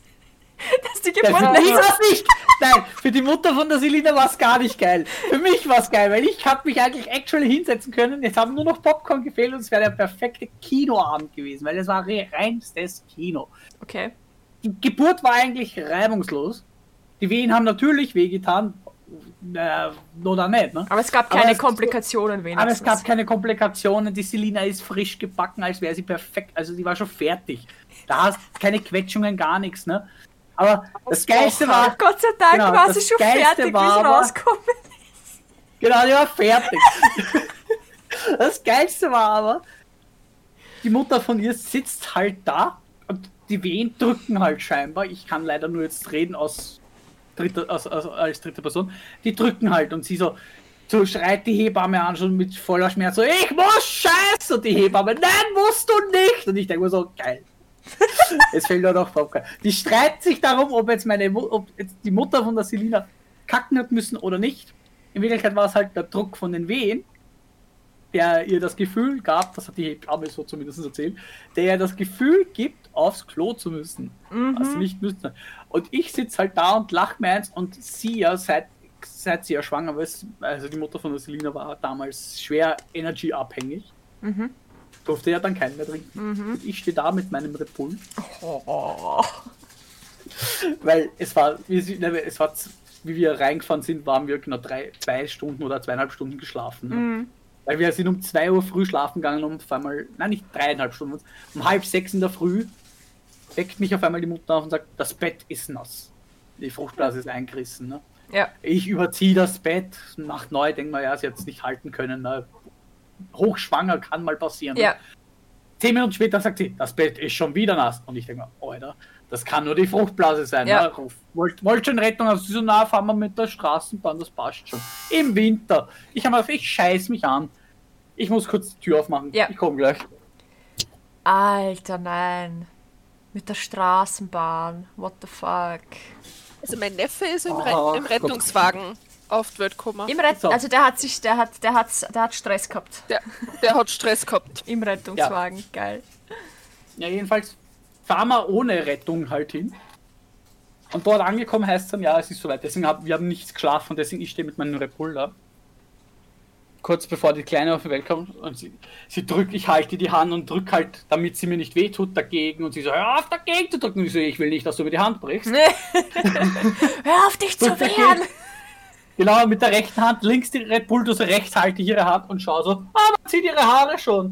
Speaker 1: Dass die
Speaker 2: Ja,
Speaker 1: Geburt
Speaker 2: für es nicht. Nein, für die Mutter von der Selina war es gar nicht geil. Für mich war es geil, weil ich habe mich eigentlich actually hinsetzen können. Jetzt haben nur noch Popcorn gefehlt und es wäre der perfekte Kinoabend gewesen, weil es war re- reinstes Kino.
Speaker 1: Okay.
Speaker 2: Die Geburt war eigentlich reibungslos. Die Wehen haben natürlich wehgetan. Äh, oder nicht, ne?
Speaker 1: Aber es gab keine
Speaker 2: es-
Speaker 1: Komplikationen wenigstens.
Speaker 2: Aber es gab keine Komplikationen. Die Selina ist frisch gebacken, als wäre sie perfekt. Also die war schon fertig. Da hast keine Quetschungen, gar nichts, ne? Aber das Geilste war,
Speaker 1: Gott sei Dank
Speaker 2: Genau,
Speaker 1: war sie schon
Speaker 2: Geilste
Speaker 1: fertig, wie
Speaker 2: war
Speaker 1: es
Speaker 2: aber-
Speaker 1: rauskommt.
Speaker 2: genau, die war fertig. das Geilste war aber, die Mutter von ihr sitzt halt da und die Wehen drücken halt scheinbar. Ich kann leider nur jetzt reden aus dritter, aus, aus, als dritte Person. Die drücken halt und sie so, so schreit die Hebamme an schon mit voller Schmerz so, ich muss scheiß! Und die Hebamme, nein, musst du nicht! Und ich denke mir so, geil. es fehlt nur noch Popcorn. Die streiten sich darum, ob jetzt meine ob jetzt die Mutter von der Selina kacken hat müssen oder nicht. In Wirklichkeit war es halt der Druck von den Wehen, der ihr das Gefühl gab, das hat die Hebamme so zumindest erzählt, der ihr das Gefühl gibt, aufs Klo zu müssen. Was sie nicht müssen. Und ich sitze halt da und lache mir eins und sie ja, seit, seit sie ja schwanger war, ist- also die Mutter von der Selina war damals schwer energy-abhängig. Durfte ja dann keinen mehr trinken. Und ich stehe da mit meinem Red Bull.
Speaker 1: Oh.
Speaker 2: Weil es war, ne, es war, wie wir reingefahren sind, waren wir genau drei, zwei Stunden oder zweieinhalb Stunden geschlafen. Ne? Weil wir sind um 2 Uhr früh schlafen gegangen und auf einmal, nein, nicht dreieinhalb Stunden, um halb sechs in der Früh weckt mich auf einmal die Mutter auf und sagt, das Bett ist nass. Die Fruchtblase ist eingerissen. Ne?
Speaker 1: Ja.
Speaker 2: Ich überziehe das Bett, nach neu, denke mal, ja, sie hat es nicht halten können. Ne? Hochschwanger kann mal passieren.
Speaker 1: Ja.
Speaker 2: Zehn Minuten später sagt sie, das Bett ist schon wieder nass. Und ich denke mir, Alter, das kann nur die Fruchtblase sein.
Speaker 1: Ja.
Speaker 2: Ne? Wollt, wollt schon Rettung? Sie so nah fahren wir mit der Straßenbahn, das passt schon. Im Winter. Ich habe mir gedacht, ich scheiß mich an. Ich muss kurz die Tür aufmachen.
Speaker 1: Ja.
Speaker 2: Ich komme gleich.
Speaker 1: Alter, nein. Mit der Straßenbahn. What the fuck?
Speaker 3: Also mein Neffe ist im,
Speaker 2: Oh,
Speaker 3: Re im
Speaker 2: Gott.
Speaker 3: Rettungswagen auf die Welt gekommen.
Speaker 1: Im Rett
Speaker 2: So.
Speaker 1: also der hat sich, der hat, der hat, der hat Stress gehabt.
Speaker 3: Der, der hat Stress gehabt.
Speaker 1: Im Rettungswagen. Geil.
Speaker 2: Ja, jedenfalls fahren wir ohne Rettung halt hin. Und dort angekommen heißt es dann, ja, es ist soweit. Deswegen haben wir haben nichts geschlafen, deswegen ich stehe mit meinem Red Bull da. Kurz bevor die Kleine auf die Welt kommt und sie, sie drückt, ich halte die Hand und drück halt, damit sie mir nicht wehtut, dagegen. Und sie so, hör auf dagegen zu drücken. Und ich so, ich will nicht, dass du mir die Hand brichst.
Speaker 1: Hör auf dich zu wehren!
Speaker 2: Genau, mit der rechten Hand, links die Red Bull, so rechts halte ich ihre Hand und schau so, ah, man sieht ihre Haare schon.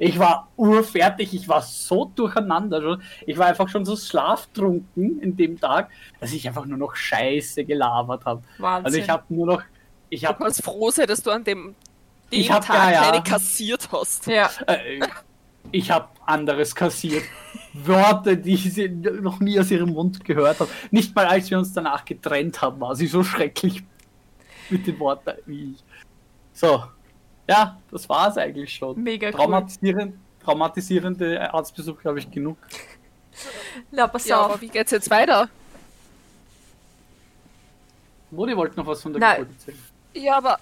Speaker 2: Ich war urfertig, ich war so durcheinander schon. Ich war einfach schon so schlaftrunken in dem Tag, dass ich einfach nur noch Scheiße gelabert habe.
Speaker 1: Wahnsinn.
Speaker 2: Also ich habe nur noch, ich
Speaker 3: Du
Speaker 2: habe,
Speaker 3: kannst froh sein, dass du an dem, dem
Speaker 2: Ich hab-
Speaker 3: Tag
Speaker 2: ja, ja.
Speaker 3: keine kassiert hast.
Speaker 1: ja.
Speaker 2: äh, ich habe anderes kassiert. Worte, die sie noch nie aus ihrem Mund gehört habe. Nicht mal als wir uns danach getrennt haben, war sie so schrecklich mit den Worten wie ich. So, ja, das war es eigentlich schon.
Speaker 1: Mega cool.
Speaker 2: Traumatisierend, traumatisierende Arztbesuche habe ich genug.
Speaker 1: Na, pass
Speaker 3: Ja,
Speaker 1: auf.
Speaker 3: aber wie geht's jetzt weiter?
Speaker 2: Modi wollte noch was von der
Speaker 1: Nein.
Speaker 2: Geburt erzählen.
Speaker 3: Ja, aber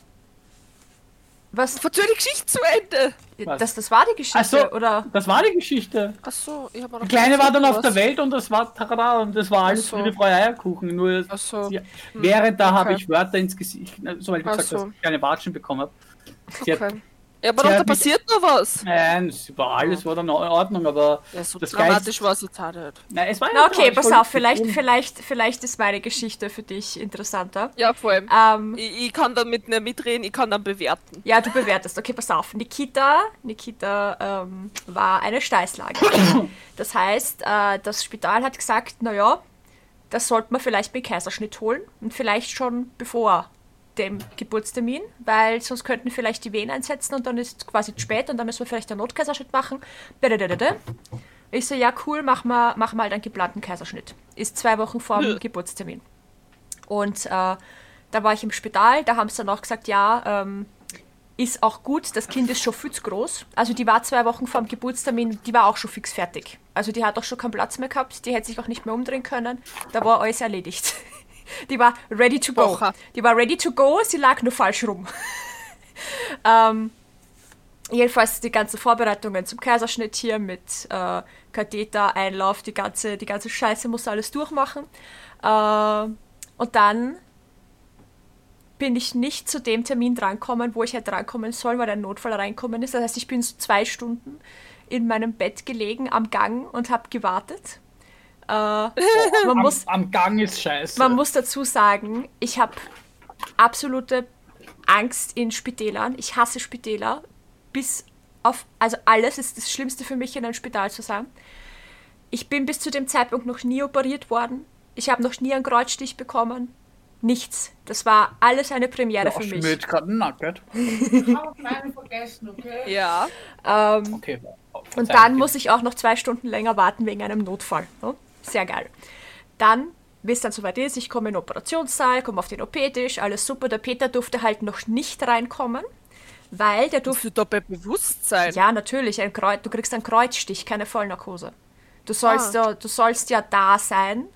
Speaker 1: Was,
Speaker 3: verzöger die Geschichte zu Ende.
Speaker 2: Was?
Speaker 1: das, das war die Geschichte,
Speaker 2: Ach so.
Speaker 1: oder?
Speaker 2: Das war die Geschichte.
Speaker 3: Achso, ich habe
Speaker 2: Die Kleine war dann auf der Welt und das war tada und das war alles
Speaker 3: Ach so.
Speaker 2: Friede, Freude, Eierkuchen. Nur
Speaker 3: Achso.
Speaker 2: sie, während da habe
Speaker 3: okay.
Speaker 2: ich Wörter ins Gesicht, so weil ich
Speaker 3: Ach
Speaker 2: gesagt
Speaker 3: so.
Speaker 2: dass ich keine Watschen bekommen habe. Sie hat
Speaker 3: Okay. Ja, aber doch, da passiert noch was.
Speaker 2: Nein, es war alles war dann in Ordnung, aber
Speaker 3: Ja, so
Speaker 2: das
Speaker 3: dramatisch
Speaker 2: Geist,
Speaker 3: war es jetzt nicht.
Speaker 2: nein, es war
Speaker 1: Na,
Speaker 2: ja
Speaker 1: okay, pass auf, vielleicht, vielleicht, vielleicht ist meine Geschichte für dich interessanter.
Speaker 3: Ja, vor allem.
Speaker 1: Ähm,
Speaker 3: Ich, ich kann damit nicht mitreden, ich kann dann bewerten.
Speaker 1: ja, du bewertest. Okay, pass auf. Nikita, Nikita ähm, war eine Steißlage. Das heißt, äh, das Spital hat gesagt, naja, das sollte man vielleicht mit Kaiserschnitt holen und vielleicht schon bevor dem Geburtstermin, weil sonst könnten vielleicht die Wehen einsetzen und dann ist es quasi zu spät und dann müssen wir vielleicht einen Notkaiserschnitt machen. Ich so, ja cool, mach mal, mach mal einen geplanten Kaiserschnitt. Ist zwei Wochen vor dem
Speaker 3: Ja.
Speaker 1: Geburtstermin. Und äh, da war ich im Spital, da haben sie dann auch gesagt, ja, ähm, ist auch gut, das Kind ist schon viel zu groß. Also die war zwei Wochen vor dem Geburtstermin, die war auch schon fix fertig. Also die hat auch schon keinen Platz mehr gehabt, die hätte sich auch nicht mehr umdrehen können. Da war alles erledigt. Die war ready to go.
Speaker 3: Oha.
Speaker 1: Die war ready to go, sie lag nur falsch rum. ähm, jedenfalls die ganzen Vorbereitungen zum Kaiserschnitt hier mit äh, Katheter, Einlauf, die ganze, die ganze Scheiße muss alles durchmachen. Äh, und dann bin ich nicht zu dem Termin drankommen, wo ich hätte drankommen sollen, weil ein Notfall reinkommen ist. Das heißt, ich bin so zwei Stunden in meinem Bett gelegen am Gang und habe gewartet. Äh, man,
Speaker 2: am,
Speaker 1: muss,
Speaker 2: am Gang ist scheiße.
Speaker 1: man muss dazu sagen, ich habe absolute Angst in Spitälern. Ich hasse Spitäler. Bis auf, also alles ist das Schlimmste für mich, in einem Spital zu sein. Ich bin bis zu dem Zeitpunkt noch nie operiert worden. Ich habe noch nie einen Kreuzstich bekommen. Nichts. Das war alles eine Premiere für
Speaker 2: Mir
Speaker 1: mich.
Speaker 2: jetzt gerade ein Nugget.
Speaker 4: Vergessen, okay?
Speaker 3: Ja.
Speaker 1: Ähm,
Speaker 2: Okay.
Speaker 1: Und dann muss ich auch noch zwei Stunden länger warten wegen einem Notfall. Ne? Sehr geil. Dann, wie es dann soweit ist, ich komme in den Operationssaal, komme auf den OP-Tisch, alles super. Der Peter durfte halt noch nicht reinkommen, weil der durfte.
Speaker 3: du da bei Bewusstsein?
Speaker 1: Ja, natürlich, ein Kreuz, du kriegst einen Kreuzstich, keine Vollnarkose. Du sollst,
Speaker 3: Ah.
Speaker 1: ja, du sollst ja da sein,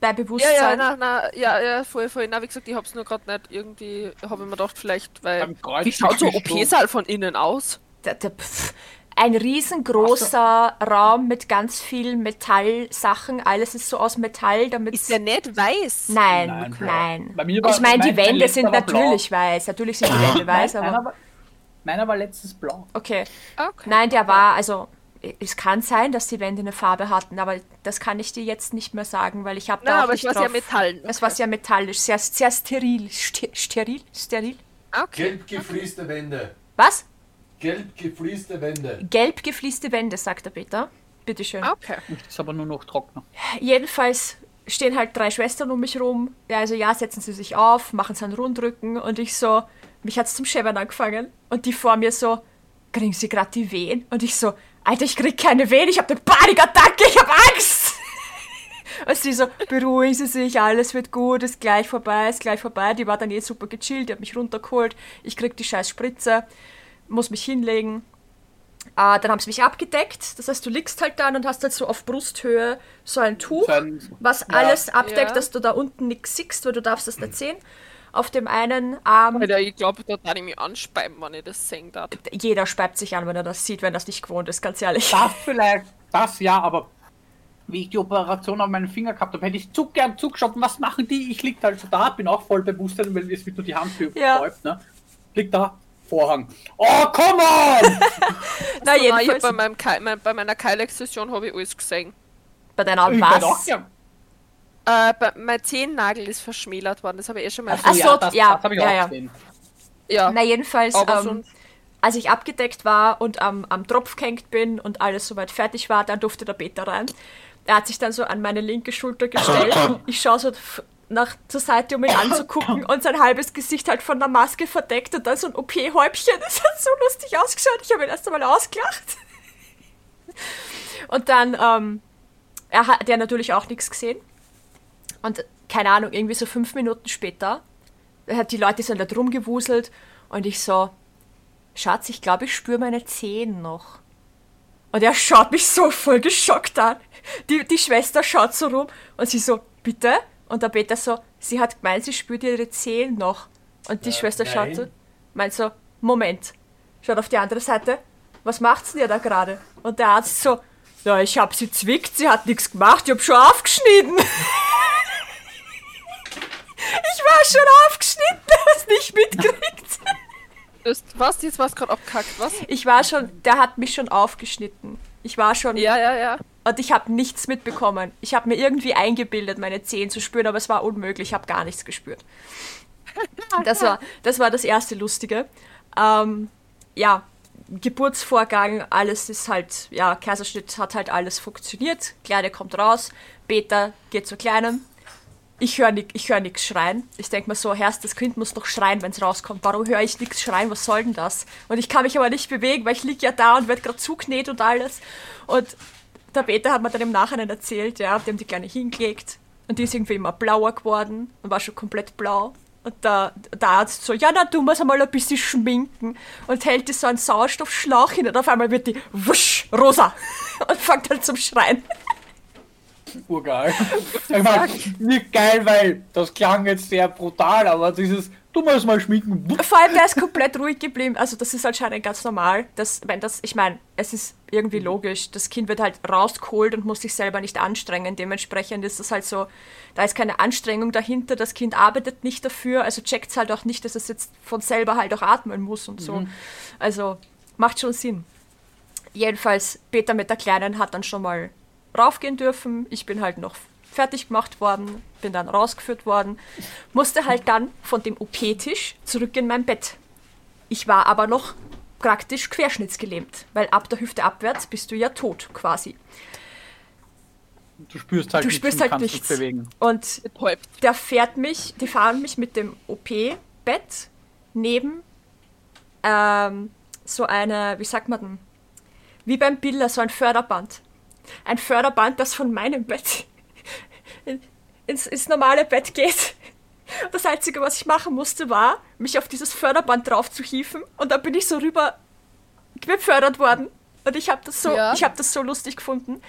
Speaker 1: bei
Speaker 3: Ja,
Speaker 1: Bewusstsein.
Speaker 3: ja, na, na, ja, ja, voll, voll. Na, wie gesagt, ich hab's nur gerade nicht irgendwie, habe ich mir gedacht, vielleicht, weil. Wie schaut so ein OP-Saal von innen aus?
Speaker 1: Der, der, pff, ein riesengroßer Raum mit ganz vielen Metallsachen. Alles ist so aus Metall, damit
Speaker 3: Ist der nicht weiß?
Speaker 1: Nein,
Speaker 2: Nein,
Speaker 1: nein.
Speaker 2: Bei mir war-
Speaker 1: ich meine, die Wände sind
Speaker 2: war blau.
Speaker 1: natürlich weiß. Natürlich sind die Wände weiß,
Speaker 2: Nein,
Speaker 1: aber.
Speaker 2: meiner, war, meiner war letztes Blau.
Speaker 1: Okay.
Speaker 3: Okay.
Speaker 1: Nein, der war, also. Es kann sein, dass die Wände eine Farbe hatten, aber das kann ich dir jetzt nicht mehr sagen, weil ich habe da
Speaker 3: Na,
Speaker 1: auch
Speaker 3: aber es
Speaker 1: nicht
Speaker 3: war sehr
Speaker 1: drauf.
Speaker 3: Metall.
Speaker 1: Es war sehr metallisch, sehr, sehr steril. Ste steril? Steril?
Speaker 3: Okay.
Speaker 4: Gelb geflieste Wände.
Speaker 1: Was?
Speaker 4: Gelb geflieste Wände.
Speaker 1: Gelb gefließte Wände, sagt der Peter. Bitteschön.
Speaker 3: Okay.
Speaker 2: Ist aber nur noch trockener.
Speaker 1: Jedenfalls stehen halt drei Schwestern um mich rum. Ja, also ja, setzen sie sich auf, machen so einen Rundrücken und ich so, mich hat's zum Scheppern angefangen und die vor mir so, kriegen sie gerade die Wehen? Und ich so, Alter, ich krieg keine Wehen, ich hab eine Panikattacke, ich hab Angst! Und sie so, beruhigen Sie sich, alles wird gut, ist gleich vorbei, ist gleich vorbei. Die war dann eh super gechillt, die hat mich runtergeholt, ich krieg die scheiß Spritze, muss mich hinlegen. Äh, dann haben sie mich abgedeckt, das heißt, du liegst halt dann und hast halt so auf Brusthöhe so ein Tuch
Speaker 2: So ein-
Speaker 1: was
Speaker 2: Ja.
Speaker 1: alles abdeckt,
Speaker 3: Ja.
Speaker 1: dass du da unten nichts siehst, weil du darfst das nicht sehen. Auf dem einen Arm,
Speaker 3: Alter, ich glaube, da darf ich mich anspeiben, wenn ich das sehen darf.
Speaker 1: jeder speibt sich an, wenn er das sieht, wenn er das nicht gewohnt ist, ganz ehrlich.
Speaker 2: Das vielleicht, das ja, aber wie ich die Operation auf meinen Finger gehabt habe, hätte ich zu gern zugeschaut. Was machen die? Ich lieg halt so da, bin auch voll bewusst, weil es wird nur die Hand
Speaker 1: Ja.
Speaker 2: betäubt, ne? Liegt da, Vorhang. Oh, come on!
Speaker 1: Na, jedenfalls
Speaker 3: bei, meinem Keil, mein, bei meiner Keilexzession habe ich alles gesehen.
Speaker 1: bei deiner
Speaker 2: Ich
Speaker 1: was?
Speaker 3: Äh, bei, mein Zehennagel ist verschmälert worden, das habe ich eh schon mal
Speaker 1: Ach so,
Speaker 2: das,
Speaker 1: ja,
Speaker 2: das habe ich
Speaker 1: ja,
Speaker 2: auch
Speaker 1: ja.
Speaker 2: gesehen.
Speaker 3: Ja,
Speaker 1: Na, jedenfalls, ähm, als ich abgedeckt war und am, am Tropf gehängt bin und alles soweit fertig war, dann durfte der Peter rein. Er hat sich dann so an meine linke Schulter gestellt. Ich schaue so nach zur Seite, um ihn anzugucken und sein halbes Gesicht halt von der Maske verdeckt und dann so ein OP-Häubchen. Das hat so lustig ausgeschaut. Ich habe ihn erst einmal ausgelacht. Und dann, ähm, er hat der natürlich auch nichts gesehen. Und keine Ahnung, irgendwie so fünf Minuten später hat die Leute sind da drum gewuselt und ich so, Schatz, ich glaube, ich spüre meine Zehen noch. Und er schaut mich so voll geschockt an. Die, die Schwester schaut so rum und sie so, bitte? Und der Peter so, sie hat gemeint, sie spürt ihre Zehen noch. Und die
Speaker 4: Ja,
Speaker 1: Schwester schaut
Speaker 4: nein.
Speaker 1: so, meint so, Moment. Schaut auf die andere Seite, was macht's denn ihr da gerade? Und der Arzt so, ja, ich hab sie zwickt, sie hat nichts gemacht, ich hab schon aufgeschnitten. ich war schon aufgeschnitten, hab's nicht mitgekriegt.
Speaker 3: Was? Jetzt war es gerade abkackt, was?
Speaker 1: Ich war schon, der hat mich schon aufgeschnitten. Ich war schon,
Speaker 3: Ja, ja, ja.
Speaker 1: Und ich habe nichts mitbekommen. Ich habe mir irgendwie eingebildet, meine Zehen zu spüren, aber es war unmöglich, ich habe gar nichts gespürt. Das war das, war das erste Lustige. Ähm, ja, Geburtsvorgang, alles ist halt, ja, Kaiserschnitt hat halt alles funktioniert. Kleine kommt raus, Peter geht zur Kleinen. Ich höre ich hör nichts schreien. Ich denke mir so, Herrst, das Kind muss doch schreien, wenn es rauskommt. Warum höre ich nichts schreien? Was soll denn das? Und ich kann mich aber nicht bewegen, weil ich liege ja da und werde gerade zugenäht und alles. Und der Peter hat mir dann im Nachhinein erzählt, ja, die haben die Kleine hingelegt und die ist irgendwie immer blauer geworden und war schon komplett blau. Und der, der Arzt so, ja, na, du musst einmal ein bisschen schminken und hält die so einen Sauerstoffschlauch hin und auf einmal wird die wusch, rosa und fängt halt zum Schreien.
Speaker 2: Urgeil. Ich meine, nicht geil, weil das klang jetzt sehr brutal, aber dieses, du musst mal schminken.
Speaker 1: Vor allem, der ist komplett ruhig geblieben. Also, das ist anscheinend ganz normal. Dass, wenn das, ich meine, es ist irgendwie logisch. Das Kind wird halt rausgeholt und muss sich selber nicht anstrengen. Dementsprechend ist das halt so, da ist keine Anstrengung dahinter. Das Kind arbeitet nicht dafür. Also checkt es halt auch nicht, dass es jetzt von selber halt auch atmen muss und so. Also, macht schon Sinn. Jedenfalls, Peter mit der Kleinen hat dann schon mal raufgehen dürfen. Ich bin halt noch fertig gemacht worden, bin dann rausgeführt worden, musste halt dann von dem OP-Tisch zurück in mein Bett. Ich war aber noch praktisch querschnittsgelähmt, weil ab der Hüfte abwärts bist du ja tot quasi.
Speaker 2: Du spürst halt
Speaker 1: Du
Speaker 2: nichts
Speaker 1: spürst
Speaker 2: und
Speaker 1: halt
Speaker 2: kannst
Speaker 1: nichts.
Speaker 2: bewegen.
Speaker 1: Und der fährt mich, die fahren mich mit dem OP-Bett neben ähm, so eine, wie sagt man denn, wie beim Biller, so ein Förderband. Ein Förderband, das von meinem Bett ins, ins normale Bett geht. Das Einzige, was ich machen musste, war, mich auf dieses Förderband drauf zu hieven und dann bin ich so rüber befördert worden. Und ich habe das so,
Speaker 3: Ja.
Speaker 1: ich habe das so lustig gefunden,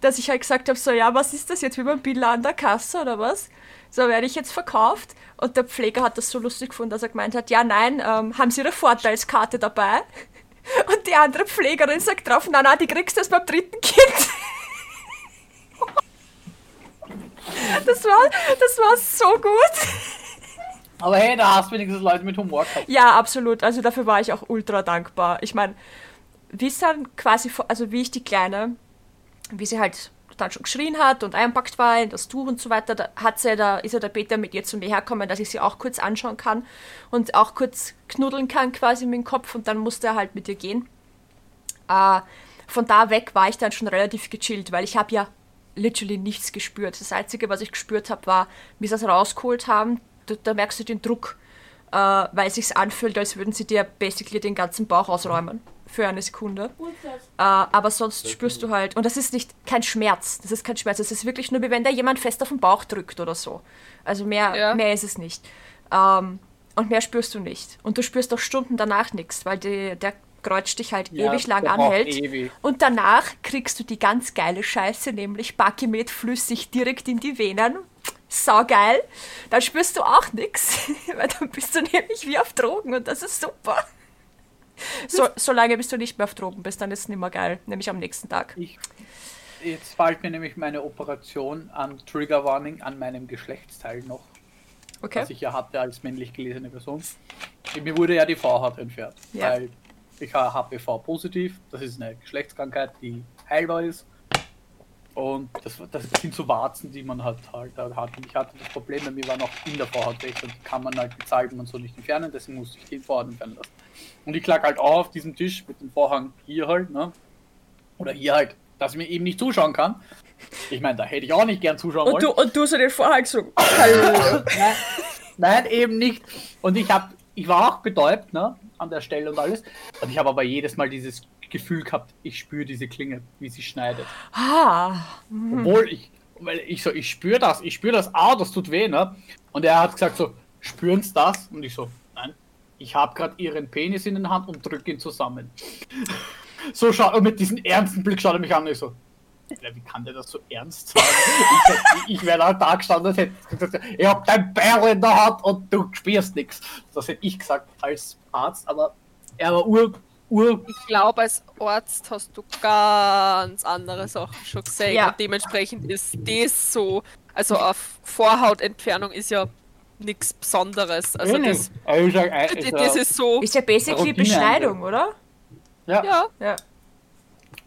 Speaker 1: dass ich halt gesagt habe, so ja, was ist das jetzt wie beim Billa an der Kasse oder was? So werde ich jetzt verkauft. Und der Pfleger hat das so lustig gefunden, dass er gemeint hat, ja nein, ähm, haben Sie Ihre Vorteilskarte dabei? Und die andere Pflegerin sagt drauf, na na, die kriegst du erst beim dritten Kind. Das war, das war so gut.
Speaker 2: Aber hey, da hast du wenigstens Leute mit Humor gehabt.
Speaker 1: Ja, absolut. Also dafür war ich auch ultra dankbar. Ich meine, wie es dann quasi, also wie ich die Kleine, wie sie halt dann schon geschrien hat und einpackt war in das Tuch und so weiter, da hat sie, da ist ja der Peter mit ihr zu mir herkommen, dass ich sie auch kurz anschauen kann und auch kurz knuddeln kann quasi mit dem Kopf und dann musste er halt mit ihr gehen. Äh, von da weg war ich dann schon relativ gechillt, weil ich habe ja literally nichts gespürt. Das Einzige, was ich gespürt habe, war, wie sie das rausgeholt haben, da, da merkst du den Druck, äh, weil es sich anfühlt, als würden sie dir basically den ganzen Bauch ausräumen für eine Sekunde. Äh, aber sonst spürst du halt, und das ist nicht kein Schmerz, das ist kein Schmerz, das ist wirklich nur wie wenn da jemand fest auf den Bauch drückt oder so. Also mehr,
Speaker 3: Ja.
Speaker 1: mehr ist es nicht. Ähm, und mehr spürst du nicht. Und du spürst auch Stunden danach nichts, weil die, der kreuzt dich halt
Speaker 2: Ja,
Speaker 1: ewig lang anhält.
Speaker 2: ewig.
Speaker 1: Und danach kriegst du die ganz geile Scheiße, nämlich Bakimet flüssig direkt in die Venen. Saugeil. Dann spürst du auch nichts, weil dann bist du nämlich wie auf Drogen und das ist super. So, solange bis du nicht mehr auf Drogen bist, dann ist es nicht mehr geil, nämlich am nächsten Tag.
Speaker 2: Ich, jetzt fällt mir nämlich meine Operation an Trigger Warning an meinem Geschlechtsteil noch,
Speaker 1: Okay.
Speaker 2: was ich ja hatte als männlich gelesene Person. Mir wurde ja die Vorhaut entfernt,
Speaker 1: Ja.
Speaker 2: weil ich habe HPV positiv. Das ist eine Geschlechtskrankheit, die heilbar ist. Und das, das sind so Warzen, die man halt halt hat. Und ich hatte das Problem, bei mir war noch in der Vorhaut weg und die kann man halt bezahlen und so nicht entfernen, deswegen musste ich die Vorhaut entfernen lassen. Und ich lag halt auch auf diesem Tisch mit dem Vorhang hier halt, ne? Oder hier halt, dass ich mir eben nicht zuschauen kann. Ich meine, da hätte ich auch nicht gern zuschauen wollen.
Speaker 1: Und du, und du so den Vorhang so. Hallo.
Speaker 2: Nein, nein, eben nicht. Und ich habe, ich war betäubt, ne, an der Stelle und alles. Und ich habe aber jedes Mal dieses Gefühl gehabt, ich spüre diese Klinge, wie sie schneidet.
Speaker 1: Ah.
Speaker 2: Obwohl ich, weil ich so, ich spüre das, ich spüre das, ah, das tut weh, ne? Und er hat gesagt so, spüren Sie das? Und ich so, nein, ich habe gerade Ihren Penis in der Hand und drücke ihn zusammen. So schau, und mit diesem ernsten Blick schaut er mich an und ich so, Alter, wie kann der das so ernst sagen? Ich, wäre da da gestanden und hätte gesagt, ich hab dein Bär in der Hand und du spürst nichts. Das hätte ich gesagt als Arzt, aber er war ur, ur,
Speaker 3: Ich glaube, als Arzt hast du ganz andere Sachen schon gesehen.
Speaker 1: Ja.
Speaker 3: Und dementsprechend ist das so. Also auf Vorhautentfernung ist ja nichts Besonderes. Also das,
Speaker 2: Also ich sag, äh,
Speaker 3: das,
Speaker 2: ist,
Speaker 3: das ist so.
Speaker 1: Ist ja basically
Speaker 2: Routine
Speaker 1: Beschneidung, oder?
Speaker 2: ja.
Speaker 3: Ja,
Speaker 1: Ja.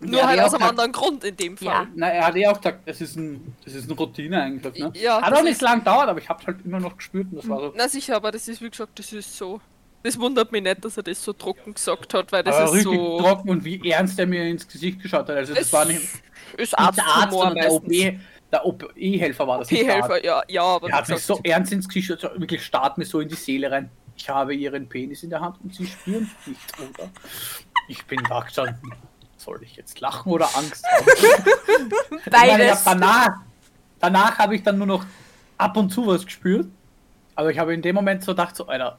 Speaker 3: Nur
Speaker 2: Ja,
Speaker 3: halt aus einem anderen Grund in dem
Speaker 1: Ja.
Speaker 3: Fall.
Speaker 2: Na, er hat ja auch gesagt, das ist, ein, das ist eine Routine eigentlich. Ne?
Speaker 3: Ja,
Speaker 2: hat auch nicht lang gedauert, aber ich hab's halt immer noch gespürt und das war so.
Speaker 3: Na sicher, aber das ist wie gesagt, das ist so. Das wundert mich nicht, dass er das so trocken gesagt hat, weil das
Speaker 2: aber
Speaker 3: ist
Speaker 2: richtig
Speaker 3: so.
Speaker 2: trocken und wie ernst er mir ins Gesicht geschaut hat. Also das
Speaker 3: Es
Speaker 2: war nicht,
Speaker 3: ist
Speaker 2: nicht der Arzt, sondern der OP, der OP-Helfer war das. Arzt.
Speaker 3: OP-Helfer, ja, ja, aber
Speaker 2: Er hat mich so ernst ins Gesicht geschaut, wirklich starrt mir so in die Seele rein. Ich habe ihren Penis in der Hand und sie spüren nicht, oder? Ich bin gestanden. Soll ich jetzt lachen oder Angst haben? Meine, ich
Speaker 1: Beides.
Speaker 2: danach, danach habe ich dann nur noch ab und zu was gespürt. Aber ich habe in dem Moment so gedacht, so, Alter,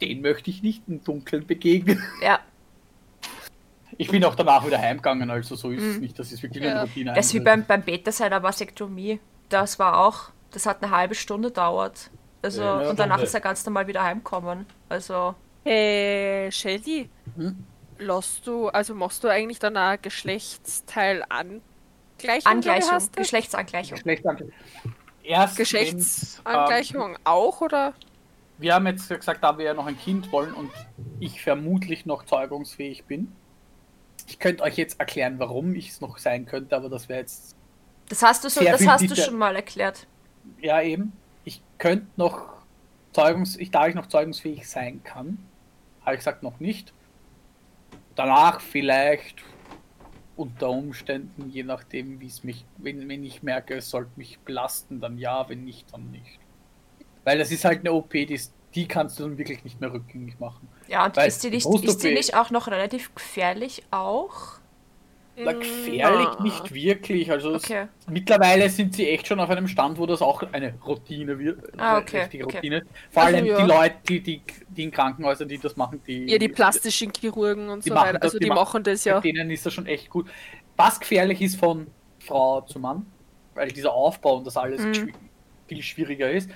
Speaker 2: den möchte ich nicht im Dunkeln begegnen.
Speaker 1: Ja.
Speaker 2: Ich bin auch danach wieder heimgegangen, also so ist es
Speaker 1: Mhm.
Speaker 2: nicht. Das ist wirklich
Speaker 3: Ja.
Speaker 2: eine Routine.
Speaker 1: Das ist wie beim, beim Beta seiner Vasektomie. Das war auch, das hat eine halbe Stunde dauert. Also,
Speaker 4: Ja,
Speaker 1: und danach ist er ganz normal wieder heimgekommen. Also,
Speaker 3: Hey, Shelly,
Speaker 2: Hm?
Speaker 3: Lässt du, also machst du eigentlich dann ein Geschlechtsteil Angleichung?
Speaker 1: Angleichung? Geschlechtsangleichung.
Speaker 2: Schlecht, danke. Erst wenn's, ähm,
Speaker 3: Geschlechtsangleichung auch, oder?
Speaker 2: wir haben jetzt gesagt, da wir ja noch ein Kind wollen und ich vermutlich noch zeugungsfähig bin. Ich könnte euch jetzt erklären, warum ich es noch sein könnte, aber das wäre jetzt
Speaker 1: Das hast du so, das hast du schon mal erklärt.
Speaker 2: ja eben. Ich könnte noch zeugungs, ich da ich noch zeugungsfähig sein kann, habe ich gesagt noch nicht. Danach vielleicht unter Umständen, je nachdem, wie es mich, wenn, wenn ich merke, es sollte mich belasten, dann ja, wenn nicht, dann nicht. Weil das ist halt eine OP, die, die kannst du dann wirklich nicht mehr rückgängig machen.
Speaker 1: Ja, und
Speaker 2: Weil
Speaker 1: ist die, nicht, ist die nicht auch noch relativ gefährlich auch?
Speaker 2: Na, gefährlich
Speaker 3: Na.
Speaker 2: nicht wirklich. Also es-
Speaker 1: Okay.
Speaker 2: mittlerweile sind sie echt schon auf einem Stand, wo das auch eine Routine wird.
Speaker 1: Ah, okay,
Speaker 2: richtige
Speaker 1: okay.
Speaker 2: Routine. Vor
Speaker 3: Also,
Speaker 2: allem
Speaker 3: ja.
Speaker 2: die Leute, die, die, die in Krankenhäusern, die das machen, die.
Speaker 3: Ja, die plastischen Chirurgen und so weiter.
Speaker 2: das,
Speaker 3: Also
Speaker 2: die
Speaker 3: die,
Speaker 2: ma-
Speaker 3: machen das
Speaker 2: Bei
Speaker 3: ja.
Speaker 2: denen ist das schon echt gut. Was gefährlich ist von Frau zu Mann, weil dieser Aufbau und das alles
Speaker 1: Mhm.
Speaker 2: viel schwieriger ist.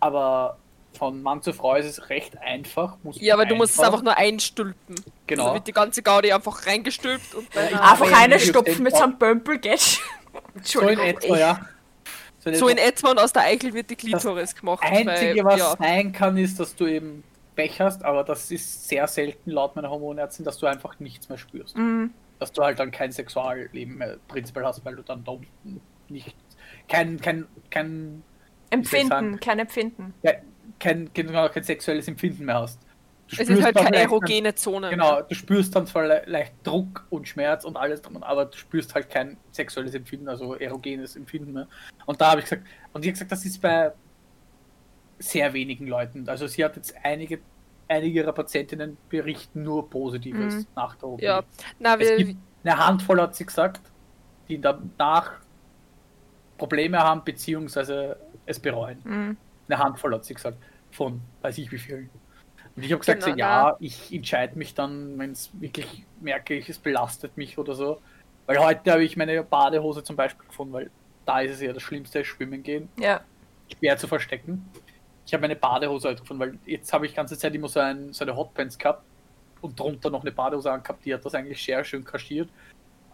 Speaker 2: Aber von Mann zu Frau ist es recht einfach.
Speaker 3: Ja, aber du musst es einfach nur einstülpen.
Speaker 2: Genau.
Speaker 3: Also wird die ganze Gaudi einfach reingestülpt und dann.
Speaker 2: Ja,
Speaker 1: Einfach
Speaker 2: aber
Speaker 1: eine stopfen mit so einem Pömpel, schon.
Speaker 2: So in etwa, ja. So in
Speaker 3: so in
Speaker 2: etwa.
Speaker 3: und aus der Eichel wird die Klitoris gemacht.
Speaker 2: Einzige,
Speaker 3: weil,
Speaker 2: was
Speaker 3: ja.
Speaker 2: sein kann, ist, dass du eben Pech hast, aber das ist sehr selten laut meiner Hormonärztin, dass du einfach nichts mehr spürst.
Speaker 1: Mhm.
Speaker 2: Dass du halt dann kein Sexualleben mehr prinzipiell hast, weil du dann da unten nicht kein, kein, kein,
Speaker 1: Empfinden, kein Empfinden.
Speaker 2: Kein, genau, kein sexuelles Empfinden mehr hast. Du
Speaker 3: Es ist halt keine erogene Zone.
Speaker 2: Genau, du spürst dann zwar le leicht Druck und Schmerz und alles drum, aber du spürst halt kein sexuelles Empfinden, also erogenes Empfinden mehr. Und da habe ich gesagt, und die hat gesagt, das ist bei sehr wenigen Leuten. Also sie hat jetzt einige, einige ihrer Patientinnen berichten nur Positives
Speaker 1: Mhm.
Speaker 2: nach der OP.
Speaker 3: Ja, na,
Speaker 2: Es gibt eine Handvoll, hat sie gesagt, die danach Probleme haben, beziehungsweise es bereuen.
Speaker 1: Mhm.
Speaker 2: Eine Handvoll hat sie gesagt, von weiß ich wie vielen. Und ich habe gesagt,
Speaker 3: Genau,
Speaker 2: so, ja, ich entscheide mich dann, wenn es wirklich merke, ich, es belastet mich oder so. Weil heute habe ich meine Badehose zum Beispiel gefunden, weil da ist es ja das Schlimmste, schwimmen gehen,
Speaker 1: Ja.
Speaker 2: schwer zu verstecken. Ich habe meine Badehose heute gefunden, weil jetzt habe ich die ganze Zeit immer so, ein, so eine Hotpants gehabt und drunter noch eine Badehose angehabt, die hat das eigentlich sehr schön kaschiert.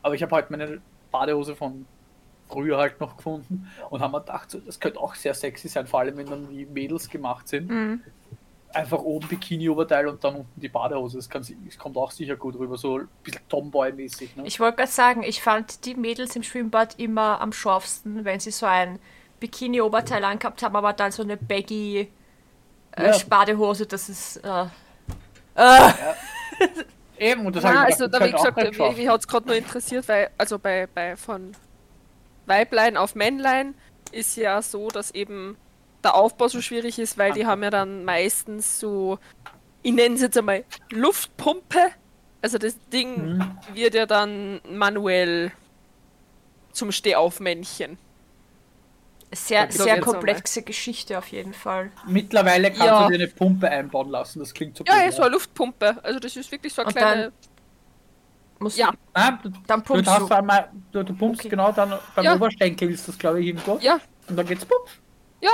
Speaker 2: Aber ich habe heute meine Badehose von früher halt noch gefunden und haben mir gedacht, so, das könnte auch sehr sexy sein, vor allem wenn dann die Mädels gemacht sind.
Speaker 1: Mhm.
Speaker 2: Einfach oben Bikini-Oberteil und dann unten die Badehose. Das, kann, das kommt auch sicher gut rüber, so ein bisschen Tomboy-mäßig. Ne?
Speaker 1: Ich wollte gerade sagen, ich fand die Mädels im Schwimmbad immer am schorfsten, wenn sie so ein Bikini-Oberteil angehabt haben, aber dann so eine baggy äh,
Speaker 2: Ja.
Speaker 1: Spadehose, das ist. Äh, äh,
Speaker 2: Eben, und das
Speaker 3: Ja,
Speaker 2: hab ich
Speaker 3: also da, wie gesagt, mich hat es gerade nur interessiert, weil, also bei, bei von Weiblein auf Männlein ist ja so, dass eben der Aufbau so schwierig ist, weil die haben ja dann meistens so, ich nenne es jetzt einmal Luftpumpe. Also das Ding
Speaker 2: Mhm.
Speaker 3: wird ja dann manuell zum Stehaufmännchen.
Speaker 1: sehr, sehr komplexe Geschichte auf jeden Fall.
Speaker 2: Mittlerweile kannst
Speaker 3: Ja.
Speaker 2: du dir eine Pumpe einbauen lassen, das klingt so
Speaker 3: Ja, ja, so eine Luftpumpe. Also das ist wirklich so eine
Speaker 1: Und
Speaker 3: kleine.
Speaker 1: Musst
Speaker 3: Ja.
Speaker 2: Nein, du,
Speaker 1: Dann
Speaker 2: du,
Speaker 1: pumpst
Speaker 2: hast
Speaker 1: du.
Speaker 2: einmal, du, du pumpst
Speaker 1: Okay.
Speaker 2: genau dann beim
Speaker 3: Ja.
Speaker 2: Oberschenkel ist das glaube ich irgendwo.
Speaker 3: Ja,
Speaker 2: Und dann geht's pup.
Speaker 3: ja.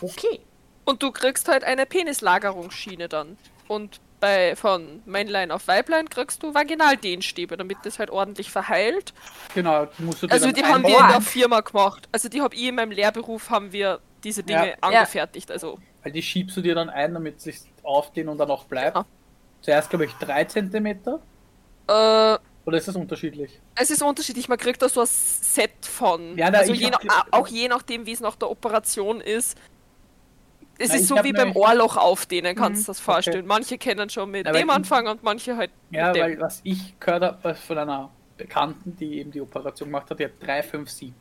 Speaker 1: Okay.
Speaker 3: Und du kriegst halt eine Penislagerungsschiene dann. Und bei von Männlein auf Weiblein kriegst du Vaginaldehnstäbe, damit das halt ordentlich verheilt.
Speaker 2: Genau, die musst du dir
Speaker 3: Also die haben wir in der Firma gemacht. Also die habe ich in meinem Lehrberuf haben wir diese Dinge
Speaker 2: Ja.
Speaker 3: angefertigt. Also
Speaker 2: weil die schiebst du dir dann ein, damit es sich aufdehnt und dann auch bleibt.
Speaker 3: Ja.
Speaker 2: Zuerst glaube ich 3 cm
Speaker 3: äh,
Speaker 2: oder ist das unterschiedlich?
Speaker 3: es ist unterschiedlich. Man kriegt da so ein Set von.
Speaker 2: Ja, na,
Speaker 3: also je nach, auch je nachdem, wie es nach der Operation ist. Es
Speaker 2: Na,
Speaker 3: ist so wie beim Ohrloch aufdehnen, kannst
Speaker 1: Mhm.
Speaker 3: du das vorstellen. Manche kennen schon mit
Speaker 2: Aber
Speaker 3: dem anfangen und manche halt
Speaker 2: Ja,
Speaker 3: mit dem.
Speaker 2: weil was ich gehört habe von einer Bekannten, die eben die Operation gemacht hat, die hat 3, 5, 7.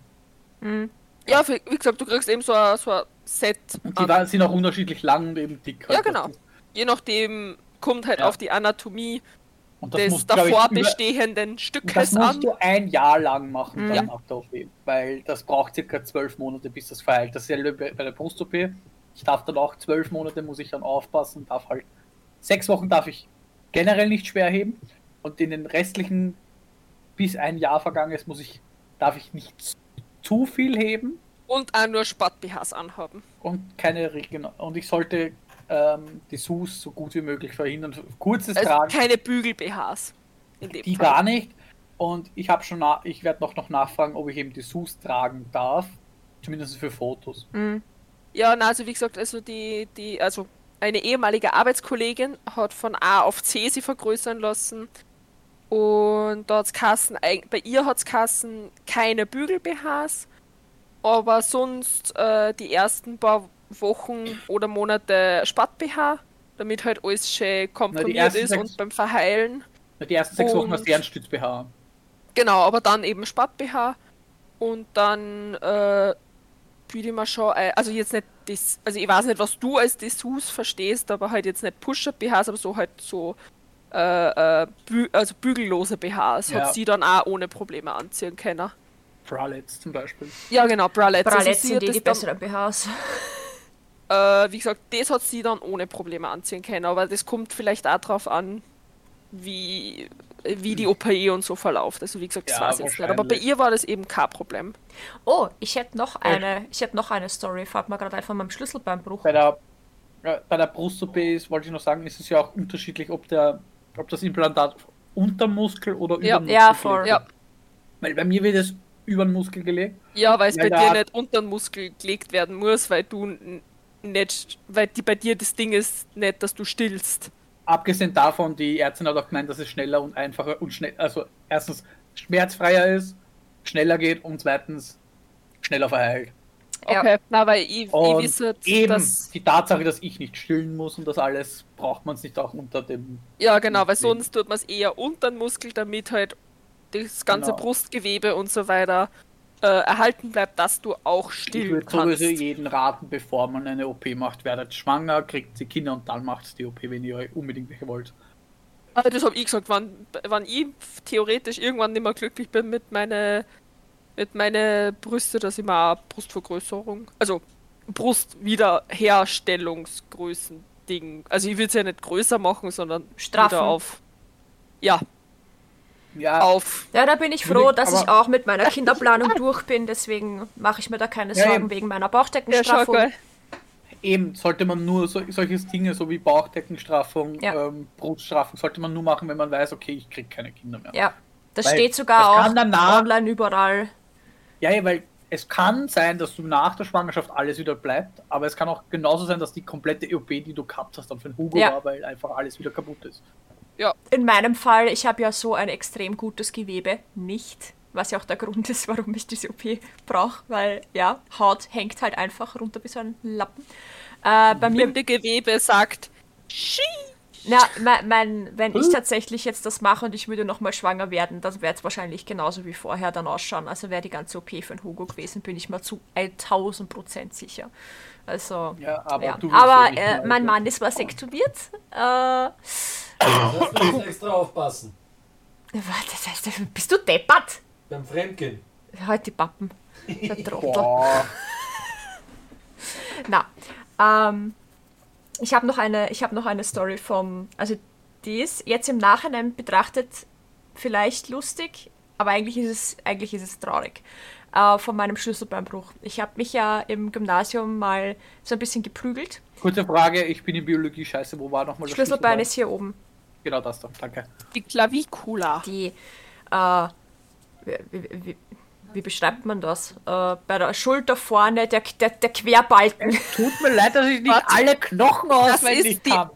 Speaker 1: Mhm.
Speaker 3: Ja, wie, wie gesagt, du kriegst eben so ein, so ein Set.
Speaker 2: Und die
Speaker 3: an.
Speaker 2: war, sind auch unterschiedlich lang und eben dick.
Speaker 3: Ja,
Speaker 2: halt.
Speaker 3: genau. Je nachdem kommt halt
Speaker 2: Ja.
Speaker 3: auf die Anatomie des
Speaker 2: musst, ich,
Speaker 3: davor
Speaker 2: über-
Speaker 3: bestehenden
Speaker 2: Und das
Speaker 3: Stückes
Speaker 2: musst
Speaker 3: an.
Speaker 2: du ein Jahr lang machen, dann nach der OP. Weil das braucht circa zwölf Monate, bis das verheilt. Dasselbe bei bei der Brust-OP. Ich darf dann auch zwölf Monate, muss ich dann aufpassen, darf halt. Sechs Wochen darf ich generell nicht schwer heben. Und in den restlichen, bis ein Jahr vergangen ist, muss ich, darf ich nicht zu- viel heben
Speaker 3: Und auch nur Sport-BHs anhaben.
Speaker 2: und keine Regen. Und ich sollte ähm, die Sus so gut wie möglich verhindern. Kurzes
Speaker 3: Also
Speaker 2: Tragen.
Speaker 3: keine Bügel-BHs.
Speaker 2: Die
Speaker 3: Fall.
Speaker 2: gar nicht. Und ich habe schon, ich werde noch, noch nachfragen, ob ich eben die Sus tragen darf. Zumindest für Fotos.
Speaker 1: Mhm.
Speaker 3: Ja, na, also wie gesagt, also die, die, also eine ehemalige Arbeitskollegin hat von A auf C sie vergrößern lassen. Und da hat's Kassen, bei ihr hat's Kassen keine Bügel-BHs, aber sonst äh, die ersten paar Wochen oder Monate Spatt-BH, damit halt alles schön komprimiert
Speaker 2: ersten
Speaker 3: ist
Speaker 2: sechs-
Speaker 3: und beim Verheilen.
Speaker 2: Die ersten sechs Wochen
Speaker 3: Und-
Speaker 2: hast du eher einen Stütz-BH.
Speaker 3: Genau, aber dann eben Spatt-BH und dann äh, biete ich mir schon, ein- also jetzt nicht das, also ich weiß nicht, was du als Dessous verstehst, aber halt jetzt nicht Push-Up-BHs, aber so halt so äh, äh, bü also bügellose BHs
Speaker 2: Ja.
Speaker 3: hat sie dann auch ohne Probleme anziehen können.
Speaker 2: Bralettes zum Beispiel.
Speaker 3: Ja, genau, Bralettes.
Speaker 1: Bralettes
Speaker 3: also
Speaker 1: sind die, die besseren BHs.
Speaker 3: Äh, wie gesagt, das hat sie dann ohne Probleme anziehen können, aber das kommt vielleicht auch drauf an, wie, wie die OP und so verläuft. Also wie gesagt, das
Speaker 2: Ja,
Speaker 3: weiß ich jetzt nicht. Aber bei ihr war das eben kein Problem.
Speaker 1: Oh, ich hätte noch eine, ich hätte noch eine Story, fällt mir gerade ein von meinem Schlüsselbeinbruch.
Speaker 2: Bei der, äh, bei der Brust-OP ist, wollte ich noch sagen, ist es ja auch unterschiedlich, ob, der, ob das Implantat unter Muskel oder über
Speaker 3: Ja.
Speaker 2: den Muskel
Speaker 1: Ja, voll.
Speaker 2: gelegt
Speaker 3: Ja.
Speaker 2: wird. Weil bei mir wird es über den Muskel gelegt.
Speaker 3: Ja, weil es bei dir nicht unter den Muskel gelegt werden muss, weil du nicht, weil die, bei dir das Ding ist nicht, dass du stillst.
Speaker 2: Abgesehen davon, die Ärztin hat auch gemeint, dass es schneller und einfacher und schnell, also erstens schmerzfreier ist, schneller geht und zweitens schneller verheilt.
Speaker 1: Ja.
Speaker 3: Okay, na, weil ich, ich
Speaker 2: Und
Speaker 3: wisse,
Speaker 2: eben
Speaker 3: dass.
Speaker 2: die Tatsache, dass ich nicht stillen muss und das alles, braucht man es nicht auch unter dem.
Speaker 3: Ja, genau, weil sonst tut man es eher unter den Muskel, damit halt das ganze
Speaker 2: Genau.
Speaker 3: Brustgewebe und so weiter äh, erhalten bleibt, dass du auch
Speaker 2: Ich
Speaker 3: stillen
Speaker 2: würde
Speaker 3: kannst.
Speaker 2: sowieso jeden raten, bevor man eine OP macht, werdet schwanger, kriegt sie Kinder und dann macht die OP, wenn ihr unbedingt welche wollt.
Speaker 3: Also das habe ich gesagt, wann, wann ich theoretisch irgendwann nicht mehr glücklich bin mit meine mit meine Brüste, dass ich mal Brustvergrößerung, also Brustwiederherstellungsgrößen Ding. Also ich will es ja nicht größer machen, sondern
Speaker 1: Straffen.
Speaker 3: wieder auf ja,
Speaker 2: Ja,
Speaker 3: auf
Speaker 1: Ja, da bin ich froh, dass ich auch mit meiner Kinderplanung durch bin, deswegen mache ich mir da keine
Speaker 2: Ja,
Speaker 1: Sorgen
Speaker 2: eben.
Speaker 1: wegen meiner
Speaker 3: ja,
Speaker 1: Bauchdeckenstraffung.
Speaker 3: geil.
Speaker 2: eben sollte man nur so, solche Dinge, so wie Bauchdeckenstraffung,
Speaker 1: Ja.
Speaker 2: ähm, Bruststraffung, sollte man nur machen, wenn man weiß, okay, ich krieg keine Kinder mehr.
Speaker 1: Ja, Das
Speaker 2: Weil
Speaker 1: steht sogar auch
Speaker 2: danach-
Speaker 1: online überall.
Speaker 2: Ja, ja, weil es kann sein, dass du nach der Schwangerschaft alles wieder bleibt, aber es kann auch genauso sein, dass die komplette OP, die du gehabt hast, dann für den Hugo
Speaker 1: Ja.
Speaker 2: war, weil einfach alles wieder kaputt ist.
Speaker 1: In meinem Fall, ich habe ja so ein extrem gutes Gewebe, nicht. Was ja auch der Grund ist, warum ich diese OP brauche, weil ja, Haut hängt halt einfach runter wie so ein Lappen. Äh, bei mir
Speaker 3: Bindegewebe sagt, Schi.
Speaker 1: Na, mein, mein, wenn ich tatsächlich jetzt das mache und ich würde nochmal schwanger werden, dann wäre es wahrscheinlich genauso wie vorher dann ausschauen. Also wäre die ganze OP für den Hugo gewesen, bin ich mal zu 1000 Prozent sicher. Also,
Speaker 2: Ja, aber
Speaker 1: ja. Aber äh, mein. Mann ist vasektomiert. Äh,
Speaker 4: Das musst du extra aufpassen.
Speaker 1: das heißt, bist du deppert?
Speaker 4: Beim Fremdgehen.
Speaker 1: Halt die Pappen. Der Trottel. Na, ähm, ich habe noch eine, ich habe noch eine Story vom, also die ist jetzt im Nachhinein betrachtet vielleicht lustig, aber eigentlich ist es, eigentlich ist es traurig. Äh, von meinem Schlüsselbeinbruch. Ich habe mich ja im Gymnasium mal so ein bisschen geprügelt.
Speaker 2: Kurze Frage, ich bin in Biologie scheiße, wo war nochmal das
Speaker 1: Schlüsselbein ist hier oben.
Speaker 2: Genau das da, danke.
Speaker 3: Die Clavicula.
Speaker 1: Die, äh, wie, wie, wie, wie beschreibt man das? Äh, bei der Schulter vorne, der, der, der Querbalken.
Speaker 2: Tut mir leid, dass ich nicht
Speaker 3: Warte.
Speaker 2: alle Knochen
Speaker 3: Das
Speaker 2: auswendig
Speaker 3: ist die-
Speaker 2: kann.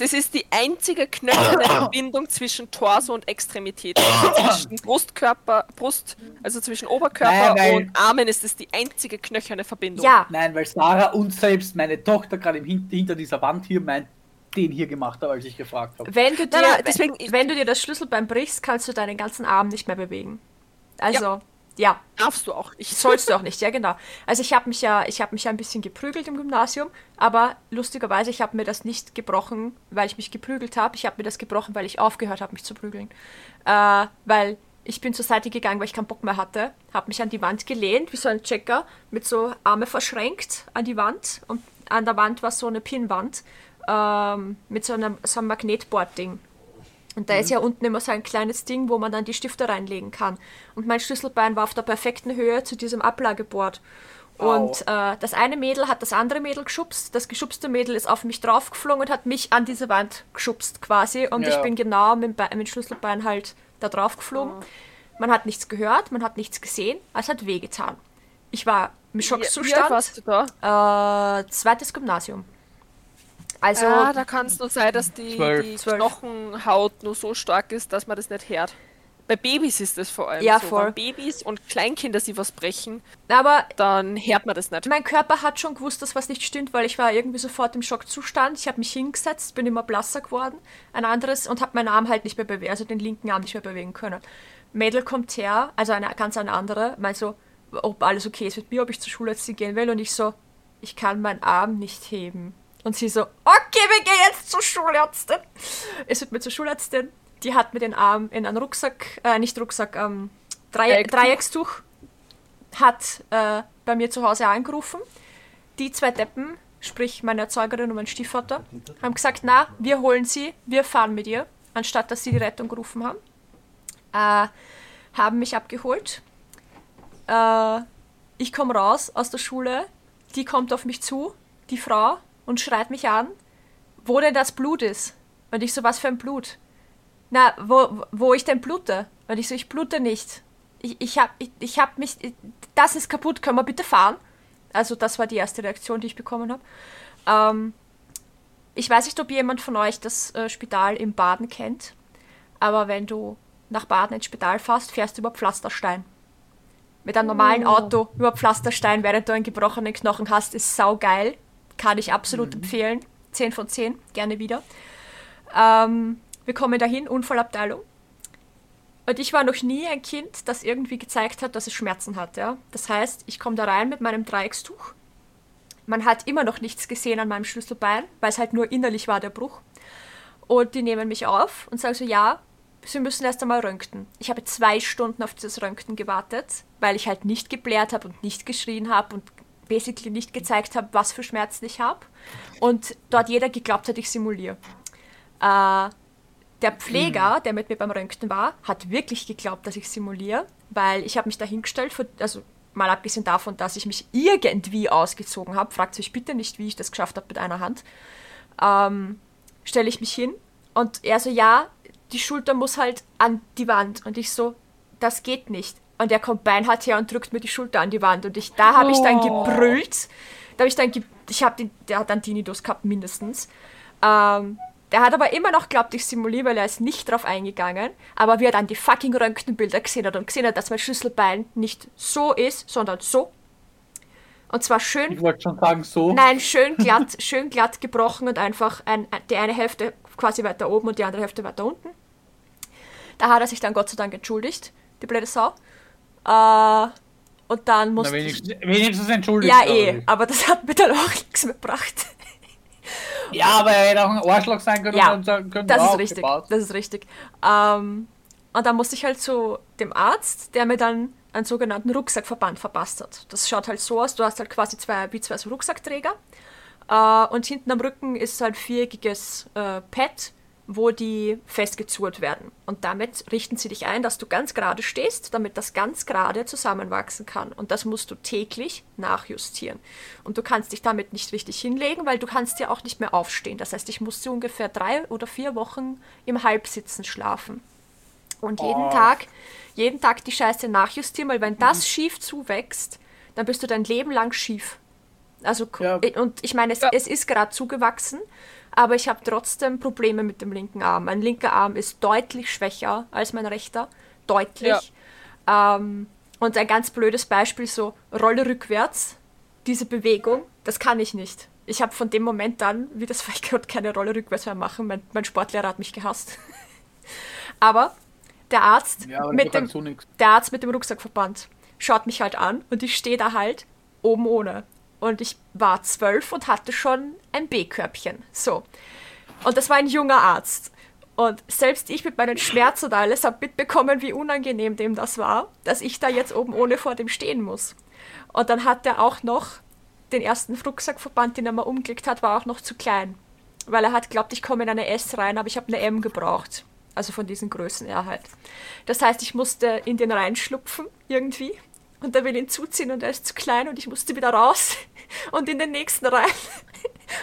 Speaker 3: Das ist die einzige knöcherne Verbindung zwischen Torso und Extremität. Also zwischen Brustkörper, Brust, also zwischen Oberkörper
Speaker 2: Nein,
Speaker 3: und Armen ist es die einzige knöcherne Verbindung.
Speaker 1: Ja,
Speaker 2: Nein, weil Sarah und selbst meine Tochter gerade Hin hinter dieser Wand hier meint, den hier gemacht habe, als ich gefragt habe.
Speaker 1: Wenn du dir,
Speaker 3: nein, deswegen-
Speaker 1: wenn du dir das Schlüsselbein brichst, kannst du deinen ganzen Arm nicht mehr bewegen. Also, ja,
Speaker 3: Darfst du auch. Ich
Speaker 1: sollst du auch nicht, ja genau. Also ich habe mich ja, ich habe mich ja ein bisschen geprügelt im Gymnasium, aber lustigerweise, ich habe mir das nicht gebrochen, weil ich mich geprügelt habe. Ich habe mir das gebrochen, weil ich aufgehört habe, mich zu prügeln. Äh, weil ich bin zur Seite gegangen, weil ich keinen Bock mehr hatte, habe mich an die Wand gelehnt, wie so ein Checker, mit so Arme verschränkt an die Wand und an der Wand war so eine Pinnwand ähm, mit so einem, so einem Magnetboard-Ding. Und da ist ja unten immer so ein kleines Ding, wo man dann die Stifte reinlegen kann. Und mein Schlüsselbein war auf der perfekten Höhe zu diesem Ablageboard. Und äh, das eine Mädel hat das andere Mädel geschubst. Das geschubste Mädel ist auf mich draufgeflogen und hat mich an diese Wand geschubst quasi. Und ich
Speaker 2: Ja.
Speaker 1: bin genau mit, dem mit dem Schlüsselbein halt da drauf geflogen. Man hat nichts gehört, man hat nichts gesehen. Es hat wehgetan. Ich war im
Speaker 3: Wie, wie
Speaker 1: Schockzustand.
Speaker 3: warst du da?
Speaker 1: Äh, zweites Gymnasium. Also,
Speaker 3: ah, da kann es nur sein, dass die,
Speaker 2: Zwölf.
Speaker 3: die
Speaker 1: Zwölf.
Speaker 3: Knochenhaut nur so stark ist, dass man das nicht hört. Bei Babys ist das vor allem
Speaker 1: Ja,
Speaker 3: so.
Speaker 1: voll.
Speaker 3: Wenn Babys und Kleinkinder sie was brechen,
Speaker 1: aber
Speaker 3: dann hört man das nicht.
Speaker 1: Mein Körper hat schon gewusst, dass was nicht stimmt, weil ich war irgendwie sofort im Schockzustand. Ich habe mich hingesetzt, bin immer blasser geworden, ein anderes und habe meinen Arm halt nicht mehr bewegen, also den linken Arm nicht mehr bewegen können. Mädel kommt her, also eine ganz eine andere, meint so, ob alles okay ist mit mir, ob ich zur Schulärztin gehen will und ich so, ich kann meinen Arm nicht heben. Und sie so, okay, wir gehen jetzt zur Schulärztin. Es wird mir zur Schulärztin, die hat mir den Arm in einen Rucksack, äh, nicht Rucksack, ähm,
Speaker 3: Dreiecktuch.
Speaker 1: Dreieckstuch hat äh, bei mir zu Hause angerufen. Die zwei Deppen, sprich meine Erzeugerin und mein Stiefvater, haben gesagt, na, wir holen sie, wir fahren mit ihr, anstatt dass sie die Rettung gerufen haben. Äh, haben mich abgeholt. Äh, ich komme raus aus der Schule, die kommt auf mich zu, die Frau, und schreit mich an, wo denn das Blut ist. Und ich so, was für ein Blut? Na, wo, wo ich denn blute? Und ich so, ich blute nicht. Ich, ich hab, ich, ich hab mich, das ist kaputt, können wir bitte fahren? Also das war die erste Reaktion, die ich bekommen habe. Ähm, ich weiß nicht, ob jemand von euch das äh, Spital im Baden kennt, aber wenn du nach Baden ins Spital fährst, fährst du über Pflasterstein. Mit einem normalen Auto über Pflasterstein, während du einen gebrochenen Knochen hast, ist saugeil. Kann ich absolut empfehlen. 10 von 10, gerne wieder. Ähm, wir kommen dahin, Unfallabteilung. Und ich war noch nie ein Kind, das irgendwie gezeigt hat, dass es Schmerzen hat. Ja? Das heißt, ich komme da rein mit meinem Dreieckstuch. Man hat immer noch nichts gesehen an meinem Schlüsselbein, weil es halt nur innerlich war, der Bruch. Und die nehmen mich auf und sagen so, ja, sie müssen erst einmal röntgen. Ich habe zwei Stunden auf dieses Röntgen gewartet, weil ich halt nicht geblärt habe und nicht geschrien habe und basically nicht gezeigt habe, was für Schmerzen ich habe. Und dort jeder geglaubt hat, ich simuliere. Äh, der Pfleger, der mit mir beim Röntgen war, hat wirklich geglaubt, dass ich simuliere, weil ich habe mich dahingestellt, für, also mal abgesehen davon, dass ich mich irgendwie ausgezogen habe, fragt euch bitte nicht, wie ich das geschafft habe mit einer Hand, ähm, stelle ich mich hin und er so, ja, die Schulter muss halt an die Wand. Und ich so, das geht nicht. Und der kommt beinhart her und drückt mir die Schulter an die Wand. Und ich, da habe ich dann
Speaker 2: Oh.
Speaker 1: gebrüllt. Da habe ich dann, ge ich habe den, der hat dann Tinnitus gehabt, mindestens. Ähm, der hat aber immer noch geglaubt, ich simuliere, weil er ist nicht drauf eingegangen. Aber wie er dann die fucking Röntgenbilder gesehen hat und gesehen hat, dass mein Schlüsselbein nicht so ist, sondern so. Und zwar schön
Speaker 2: Ich wollte schon sagen, so.
Speaker 1: Nein, schön glatt, schön glatt gebrochen und einfach ein, die eine Hälfte quasi weiter oben und die andere Hälfte weiter unten. Da hat er sich dann Gott sei Dank entschuldigt, die blöde Sau. Äh, und dann
Speaker 2: Na,
Speaker 1: musste ich.
Speaker 2: wenigstens, wenigstens entschuldigt.
Speaker 1: Ja, eh, aber das hat mir dann auch nichts mehr gebracht.
Speaker 2: Ja, aber er hätte auch ein Arschloch sein können
Speaker 1: Ja,
Speaker 2: und sagen können,
Speaker 1: Das ist richtig. Das ist richtig. Ähm, und dann musste ich halt zu dem Arzt, der mir dann einen sogenannten Rucksackverband verpasst hat. Das schaut halt so aus, du hast halt quasi zwei, wie zwei so Rucksackträger. Äh, und hinten am Rücken ist halt viereckiges äh, Pad, wo die festgezurrt werden. Und damit richten sie dich ein, dass du ganz gerade stehst, damit das ganz gerade zusammenwachsen kann. Und das musst du täglich nachjustieren. Und du kannst dich damit nicht richtig hinlegen, weil du kannst ja auch nicht mehr aufstehen. Das heißt, ich musste ungefähr drei oder vier Wochen im Halbsitzen schlafen. Und jeden
Speaker 2: Oh.
Speaker 1: Tag, jeden Tag die Scheiße nachjustieren, weil wenn das schief zuwächst, dann bist du dein Leben lang schief. Also,
Speaker 2: Ja.
Speaker 1: und ich meine, es,
Speaker 3: Ja.
Speaker 1: es ist gerade zugewachsen, aber ich habe trotzdem Probleme mit dem linken Arm. Mein linker Arm ist deutlich schwächer als mein rechter. Deutlich. Ähm, und ein ganz blödes Beispiel, so Rolle rückwärts, diese Bewegung, das kann ich nicht. Ich habe von dem Moment an, wie das ich konnte keine Rolle rückwärts mehr machen. Mein, mein Sportlehrer hat mich gehasst. aber der Arzt
Speaker 2: Ja,
Speaker 1: mit dem, der Arzt mit dem Rucksackverband schaut mich halt an und ich stehe da halt oben ohne. Und ich war zwölf und hatte schon ein B-Körbchen. So. Und das war ein junger Arzt. Und selbst ich mit meinen Schmerzen und alles habe mitbekommen, wie unangenehm dem das war, dass ich da jetzt oben ohne vor dem stehen muss. Und dann hat er auch noch den ersten Rucksackverband, den er mal umgelegt hat, war auch noch zu klein. Weil er hat glaubt, ich komme in eine S rein, aber ich habe eine M gebraucht. Also von diesen Größen her halt. Das heißt, ich musste in den reinschlupfen irgendwie und er will ihn zuziehen und er ist zu klein und ich musste wieder raus und in den nächsten rein.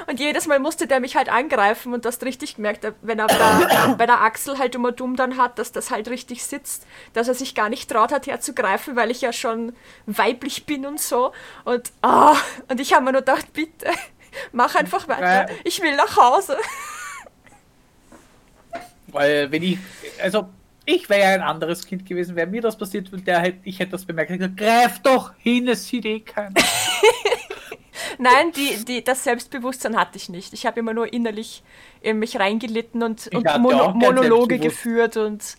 Speaker 1: Und jedes Mal musste der mich halt angreifen und das richtig gemerkt, wenn er da, bei der Achsel halt immer dumm dann hat, dass das halt richtig sitzt, dass er sich gar nicht traut hat herzugreifen, weil ich ja schon weiblich bin und so. Und, ah, und ich habe mir nur gedacht, bitte, mach einfach weiter. Ich will nach Hause.
Speaker 2: Weil wenn ich, also ich wäre ja ein anderes Kind gewesen, wäre mir das passiert, der hätte, ich hätte das bemerkt, hätte gesagt, greif doch hin, es sieht eh keiner.
Speaker 1: Nein, die, die, das Selbstbewusstsein hatte ich nicht. Ich habe immer nur innerlich in mich reingelitten und, und Mono, Monologe geführt und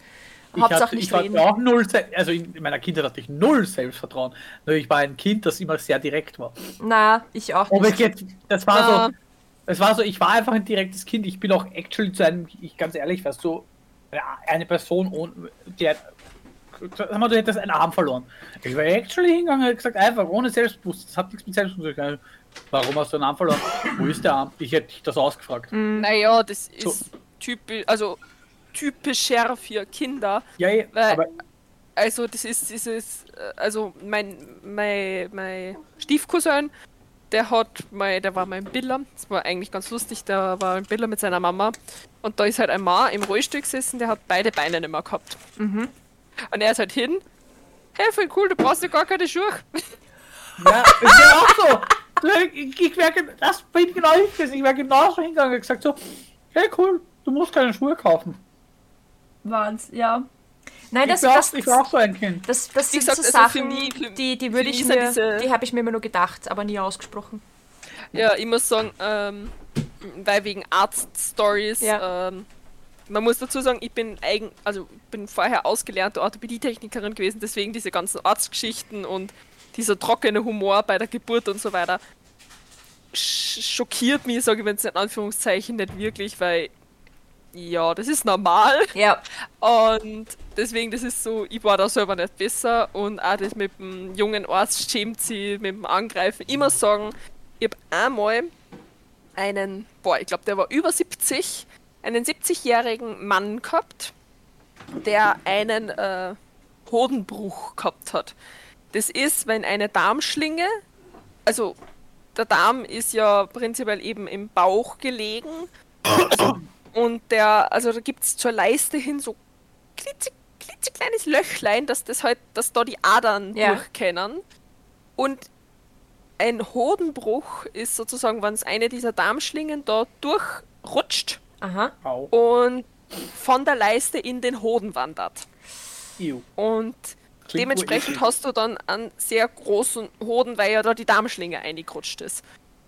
Speaker 2: Ich,
Speaker 1: Hauptsache
Speaker 2: hatte, ich hatte auch null, also in meiner Kindheit hatte ich null Selbstvertrauen. Nur ich war ein Kind, das immer sehr direkt war.
Speaker 1: Na, ich auch nicht.
Speaker 2: ich jetzt, das war
Speaker 3: Ja.
Speaker 2: so, es war so, ich war einfach ein direktes Kind. Ich bin auch actually zu einem, ich ganz ehrlich, weißt du, eine- eine Person, ohne, die hat, sag mal, du hättest einen Arm verloren. Ich wäre actually hingegangen und gesagt, einfach ohne Selbstbewusstsein. Das hat nichts mit Selbstbewusstsein. zu tun. Warum hast du einen Arm verloren? Wo ist der Arm? Ich hätte dich das ausgefragt.
Speaker 3: Naja, das ist
Speaker 2: So.
Speaker 3: typisch, also typischer für Kinder.
Speaker 2: Ja, ja,
Speaker 3: Weil-
Speaker 2: aber
Speaker 3: Also das ist dieses, äh, also mein, mein, mein Stiefcousin, der hat mal, der war im Biller, das war eigentlich ganz lustig, der war im Biller mit seiner Mama und da ist halt ein Mann im Rollstuhl gesessen, der hat beide Beine nicht mehr gehabt. Und er ist halt hin, hey, voll cool, du brauchst ja gar keine Schuhe.
Speaker 2: Ja, ich wäre auch so. Ich, ich wäre, das bin genau ich gewesen. Ich wäre genauso hingegangen und gesagt so, hey cool, du musst keine Schuhe kaufen.
Speaker 1: Wahnsinn, ja. Nein,
Speaker 2: Ich
Speaker 1: das,
Speaker 2: war,
Speaker 1: das,
Speaker 2: auch, ich war auch so ein Kind.
Speaker 1: das, das sind
Speaker 3: gesagt,
Speaker 1: so
Speaker 3: also
Speaker 1: Sachen,
Speaker 3: mich-
Speaker 1: die, die würde ich
Speaker 3: ist ja
Speaker 1: mir,
Speaker 3: diese-
Speaker 1: die habe ich mir immer nur gedacht, aber nie ausgesprochen.
Speaker 3: Ja, ich muss sagen, ähm, weil wegen Arzt-Stories,
Speaker 1: Ja.
Speaker 3: ähm, man muss dazu sagen, ich bin eigen, also bin vorher ausgelernte Orthopädietechnikerin gewesen, deswegen diese ganzen Arztgeschichten und dieser trockene Humor bei der Geburt und so weiter sch schockiert mich, sage ich jetzt in Anführungszeichen, nicht wirklich, weil ja, das ist normal.
Speaker 1: Ja,
Speaker 3: Und deswegen, das ist so, ich war da selber nicht besser und auch das mit dem jungen Arzt schämt sie, mit dem Angreifen. Immer sagen, ich habe einmal einen, boah, ich glaube, der war über 70, einen 70-jährigen Mann gehabt, der einen äh, Hodenbruch gehabt hat. Das ist, wenn eine Darmschlinge, also der Darm ist ja prinzipiell eben im Bauch gelegen, Und der, also da gibt es zur Leiste hin so klitze, klitzekleines Löchlein, dass das halt, dass da die Adern
Speaker 1: Ja.
Speaker 3: durchkennen. Und ein Hodenbruch ist sozusagen, wenn es eine dieser Darmschlingen da durchrutscht
Speaker 1: Aha.
Speaker 3: Und von der Leiste in den Hoden wandert.
Speaker 2: Ew.
Speaker 3: Und
Speaker 2: Klingt
Speaker 3: dementsprechend hast du dann einen sehr großen Hoden, weil ja da die Darmschlinge eingerutscht ist.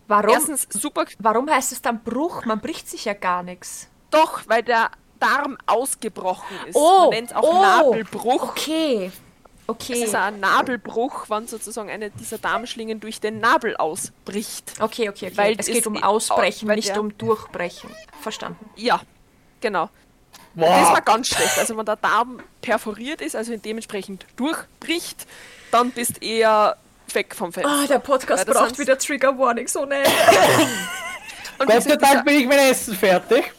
Speaker 1: Warum,
Speaker 3: Erstens super,
Speaker 1: warum heißt es dann Bruch? Man bricht sich ja gar nichts.
Speaker 3: doch, weil der Darm ausgebrochen ist.
Speaker 1: Oh,
Speaker 3: Man nennt es auch
Speaker 1: oh.
Speaker 3: Nabelbruch.
Speaker 1: Okay.
Speaker 3: Es
Speaker 1: Okay.
Speaker 3: ist ein Nabelbruch, wenn sozusagen eine dieser Darmschlingen durch den Nabel ausbricht.
Speaker 1: Okay, okay, okay.
Speaker 3: Weil
Speaker 1: es
Speaker 3: das
Speaker 1: geht um Ausbrechen,
Speaker 3: weil
Speaker 1: nicht
Speaker 3: der-
Speaker 1: um Durchbrechen. Verstanden.
Speaker 3: Ja, genau. Das war
Speaker 2: Wow.
Speaker 3: ganz schlecht. Also wenn der Darm perforiert ist, also dementsprechend durchbricht, dann bist eher weg vom Fenster.
Speaker 1: Ah, der Podcast braucht
Speaker 3: sonst-
Speaker 1: wieder Trigger Warning, so ne.
Speaker 2: Gott sei Dank bin ich mein Essen fertig.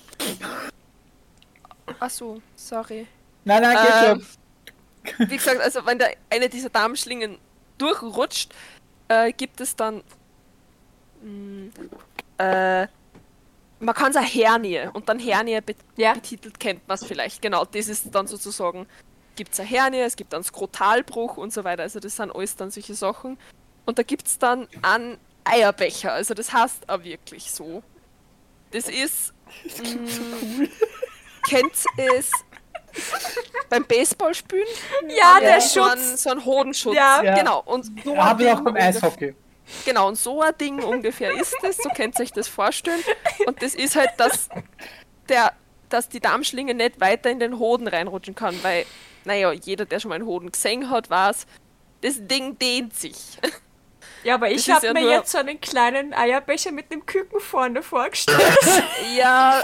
Speaker 3: Ach so, sorry.
Speaker 2: Nein, nein, geht
Speaker 3: Ähm,
Speaker 2: schon.
Speaker 3: Wie gesagt, also wenn der eine dieser Darmschlingen durchrutscht, äh, gibt es dann mh, äh, man kann es eine Hernie und dann Hernie be
Speaker 1: Ja.
Speaker 3: betitelt kennt man es vielleicht. Genau, das ist dann sozusagen, gibt es eine Hernie, es gibt dann Skrotalbruch und so weiter. Also das sind alles dann solche Sachen. Und da gibt es dann einen Eierbecher. Also das heißt auch wirklich so. Das ist. Mh, kennt es beim Baseballspielen?
Speaker 1: Ja, der
Speaker 3: so Ein,
Speaker 1: Schutz.
Speaker 3: so ein Hodenschutz.
Speaker 1: Ja.
Speaker 2: Ja.
Speaker 3: Genau. Und so ein
Speaker 2: Habe ich auch beim Eishockey.
Speaker 3: Genau, und so ein Ding ungefähr ist es, so könnt ihr euch das vorstellen. Und das ist halt, dass, der, dass die Darmschlinge nicht weiter in den Hoden reinrutschen kann, weil, naja, jeder, der schon mal einen Hoden gesehen hat, weiß, das Ding dehnt sich.
Speaker 1: Ja, aber ich habe
Speaker 3: ja
Speaker 1: mir
Speaker 3: nur-
Speaker 1: jetzt so einen kleinen Eierbecher mit dem Küken vorne vorgestellt.
Speaker 3: Ja,